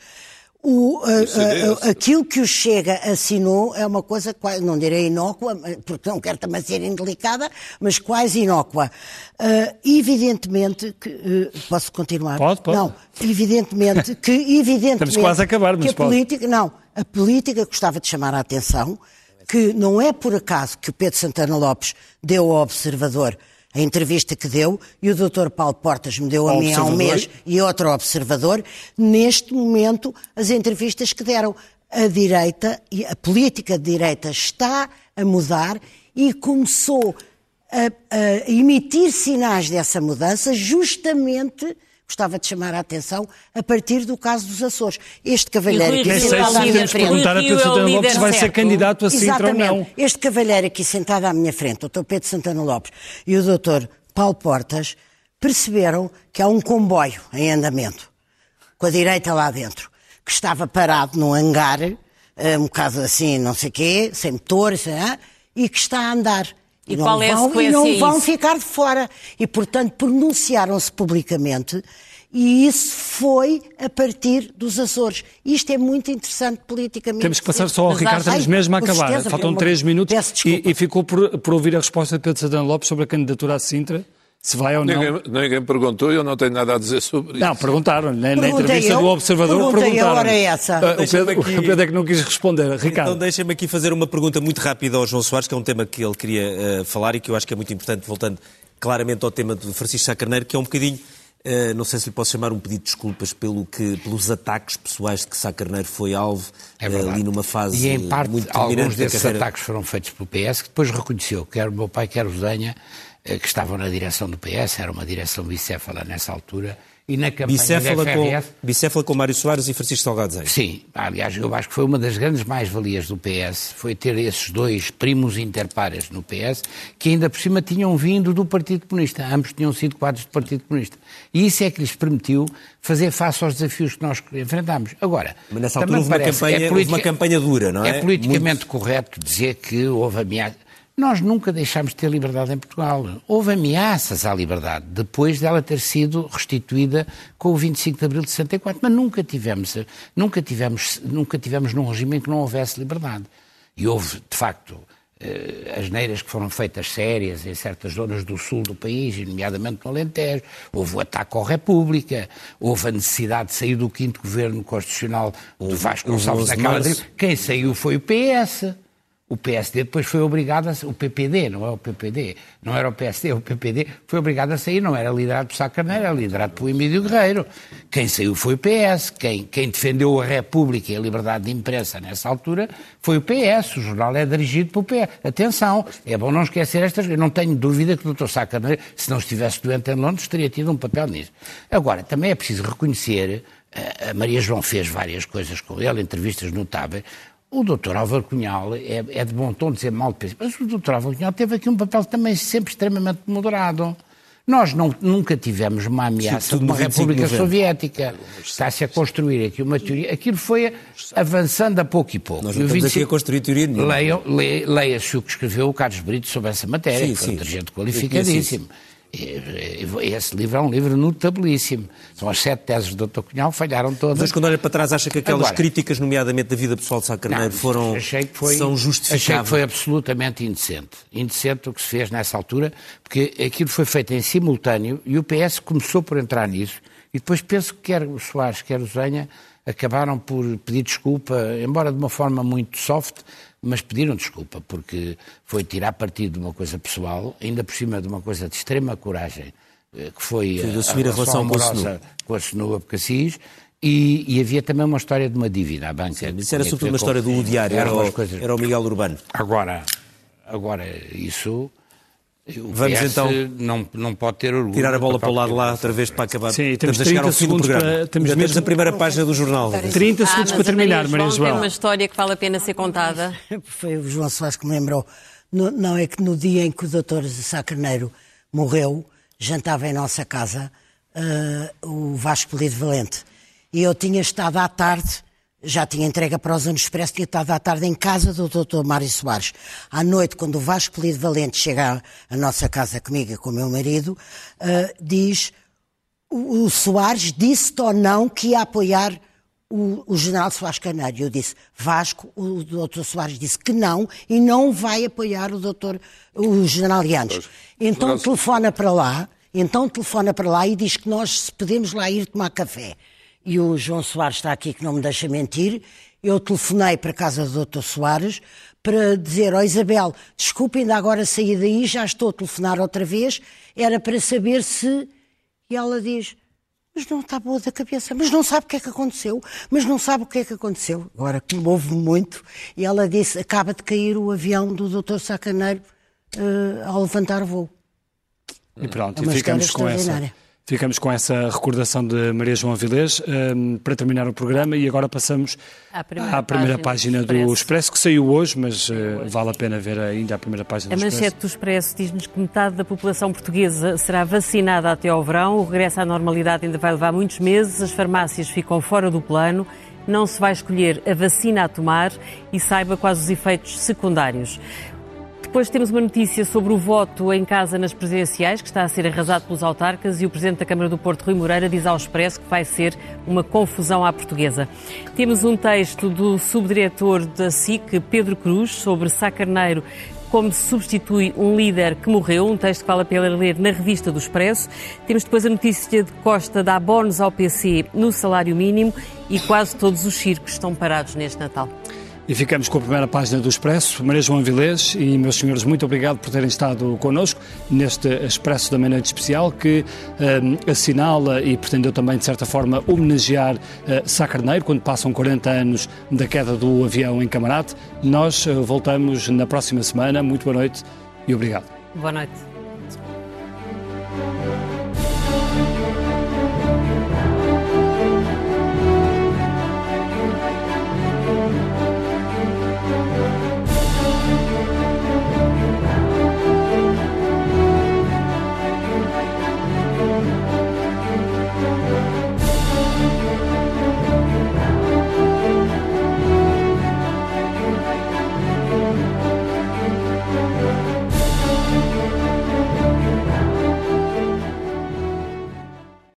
O, a, a, aquilo que o Chega assinou é uma coisa, não direi inócua, porque não quero também ser indelicada, mas quase inócua. Uh, evidentemente que. Uh, posso continuar? Pode, pode. Não, evidentemente que. Evidentemente Estamos quase a acabar, mas que a pode. política. Não, a política gostava de chamar a atenção que não é por acaso que o Pedro Santana Lopes deu ao Observador a entrevista que deu, e o Dr. Paulo Portas me deu a mim há um mês e outro observador, neste momento, as entrevistas que deram. A direita, e a política de direita está a mudar e começou a, a emitir sinais dessa mudança justamente, gostava de chamar a atenção, a partir do caso dos Açores. Este cavalheiro Rui que Nem Rio sei está se à sentado à minha frente. perguntar a Pedro é o Santana Lopes se vai ser candidato a Sintra ou não. Este cavalheiro aqui sentado à minha frente, o Dr. Pedro Santana Lopes e o Dr. Paulo Portas, perceberam que há um comboio em andamento, com a direita lá dentro, que estava parado num hangar, eh, um bocado assim, não sei quê, sem motor, sem, ah, e que está a andar. E não qual é a vão, sequência E não a vão isso? ficar de fora. E, portanto, pronunciaram-se publicamente e isso foi a partir dos Açores. Isto é muito interessante politicamente. Temos que passar só ao Ricardo, estamos mesmo a acabar. certeza, Faltam três minutos Peço e, desculpa. e ficou por, por ouvir a resposta de Pedro Santana Lopes sobre a candidatura a Sintra, se vai ou não. Ninguém, ninguém perguntou e eu não tenho nada a dizer sobre isso. Não, perguntaram na, na entrevista eu. do Observador. Perguntaram. ora é essa. Ah, o, Deixa-me Pedro, aqui- o Pedro é que não quis responder. Então Ricardo. deixem-me aqui fazer uma pergunta muito rápida ao João Soares, que é um tema que ele queria eh, falar e que eu acho que é muito importante, voltando claramente ao tema de Francisco Sá Carneiro, que é um bocadinho, eh, não sei se lhe posso chamar um pedido de desculpas pelo que, pelos ataques pessoais de que Sá Carneiro foi alvo É eh, ali numa fase e em parte, muito alguns desses carreira. ataques foram feitos pelo PS, que depois reconheceu, quer o meu pai, quer o Zenha, que estavam na direção do PS, era uma direção bicéfala nessa altura, e na campanha Bicéfala da com, bicéfala com Mário Soares e Francisco Salgado Reis. Sim, aliás, eu acho que foi uma das grandes mais-valias do PS, foi ter esses dois primos interpares no PS, que ainda por cima tinham vindo do Partido Comunista, ambos tinham sido quadros do Partido Comunista. E isso é que lhes permitiu fazer face aos desafios que nós enfrentámos. Agora, Mas nessa altura houve uma, parece- campanha, é houve politica- uma campanha dura, não é? é politicamente Muito- correto dizer que houve ameaça. Nós nunca deixámos de ter liberdade em Portugal. Houve ameaças à liberdade depois dela ter sido restituída com o 25 de abril de 64, mas nunca tivemos, nunca tivemos, nunca tivemos num regime em que não houvesse liberdade. E houve, de facto, eh, as neiras que foram feitas sérias em certas zonas do sul do país, e nomeadamente no Alentejo, houve o ataque à República, houve a necessidade de sair do quinto governo constitucional do Vasco Gonçalves 11 de naquela março. quem saiu foi o PS. O PSD depois foi obrigado a. O PPD, não é o PPD. Não era o PSD, o PPD foi obrigado a sair. Não era liderado por Sá Carneiro, era liderado por Emílio Guerreiro. Quem saiu foi o PS. Quem, quem defendeu a República e a liberdade de imprensa nessa altura foi o PS. O jornal é dirigido pelo PS. Atenção, é bom não esquecer estas coisas. Não tenho dúvida que o Dr. Sá Carneiro, se não estivesse doente em Londres, teria tido um papel nisso. Agora, também é preciso reconhecer. eh, A Maria João fez várias coisas com ele, entrevistas notáveis. O doutor Álvaro Cunhal é, é de bom tom dizer mal de PS, mas o doutor Álvaro Cunhal teve aqui um papel também sempre extremamente moderado. Nós não- nunca tivemos uma ameaça de uma no 25 de República. Soviética. Está-se a construir aqui uma teoria. Aquilo foi avançando a pouco e pouco. Nós não estamos aqui 25 a construir teoria nenhuma. Leia-se o que escreveu o Carlos Brito sobre essa matéria, Sim, que foi um sim. dirigente Eu conheço qualificadíssimo. Esse livro é um livro notabilíssimo. São as sete teses do Dr. Cunhal, falharam todas. Mas quando olha para trás, acha que aquelas Agora- críticas, nomeadamente da vida pessoal de Sá Carneiro, foram, achei que foi, são Achei justificáveis? que foi absolutamente indecente. Indecente o que se fez nessa altura, porque aquilo foi feito em simultâneo e o PS começou por entrar nisso. E depois penso que quer o Soares, quer o Zenha, acabaram por pedir desculpa, embora de uma forma muito soft, mas pediram desculpa, porque foi tirar partido de uma coisa pessoal, ainda por cima de uma coisa de extrema coragem, eh, que foi Foi de assumir a relação com o amorosa com a Senu Abcacis, e, e havia também uma história de uma dívida à banca. Isso era sobretudo uma história do Diário, era, umas o, coisas- era o Miguel Urbano. Agora, agora isso. O Vamos PS então não, não pode ter orgulho. Tirar a bola para o lado lá outra vez para acabar. Sim, temos Estamos a chegar 30 ao fim do segundos programa. para- temos Já temos mesmo- a primeira página do jornal. 30 Ah, segundos para terminar, Maria João tem João. uma história que vale a pena ser contada. Foi o João Soares que me lembrou. No- não é que no dia em que o doutor Sá Carneiro morreu, jantava em nossa casa uh, o Vasco Polido Valente. E eu tinha estado à tarde, já tinha entregue a prosa no Expresso, tinha estado à tarde em casa do Dr. Mário Soares. À noite, quando o Vasco Polido Valente chega à, nossa casa comigo e com o meu marido, uh, diz o, o Soares disse ou não que ia apoiar o, o general Soares Canário. Eu disse, Vasco, o doutor Soares disse que não e não vai apoiar o doutor, o general Yanes. Então telefona para lá, então telefona para lá e diz que nós podemos lá ir tomar café. E o João Soares está aqui que não me deixa mentir. Eu telefonei para a casa do doutor Soares para dizer, ó oh, Isabel, desculpe, ainda agora saí daí, já estou a telefonar outra vez, era para saber se... E ela diz, mas não está boa da cabeça, mas não sabe o que é que aconteceu, mas não sabe o que é que aconteceu. Agora, comove-me muito, e ela disse, acaba de cair o avião do Dr. Sacaneiro uh, ao levantar o voo. E pronto, é e ficamos com essa Ficamos com essa recordação de Maria João Avilés um, para terminar o programa e agora passamos à primeira, à primeira página, página, do, Expresso. que saiu hoje, mas uh, vale a pena ver ainda a primeira página do Expresso. A manchete do Expresso diz-nos que metade da população portuguesa será vacinada até ao verão. O regresso à normalidade ainda vai levar muitos meses, as farmácias ficam fora do plano, não se vai escolher a vacina a tomar e saiba quais os efeitos secundários. Depois temos uma notícia sobre o voto em casa nas presidenciais, que está a ser arrasado pelos autarcas, e o Presidente da Câmara do Porto, Rui Moreira, diz ao Expresso que vai ser uma confusão à portuguesa. Temos um texto do subdiretor da SIC, Pedro Cruz, sobre Sá Carneiro, como se substitui um líder que morreu, um texto que vale a pena ler na revista do Expresso. Temos depois a notícia de Costa dar bónus ao PC no salário mínimo e quase todos os circos estão parados neste Natal. E ficamos com a primeira página do Expresso. Maria João Vilés e meus senhores, muito obrigado por terem estado connosco neste Expresso da Meia-Noite Especial que um, assinala e pretendeu também, de certa forma, homenagear uh, Sá Carneiro quando passam 40 anos da queda do avião em Camarate. Nós uh, voltamos na próxima semana. Muito boa noite e obrigado. Boa noite.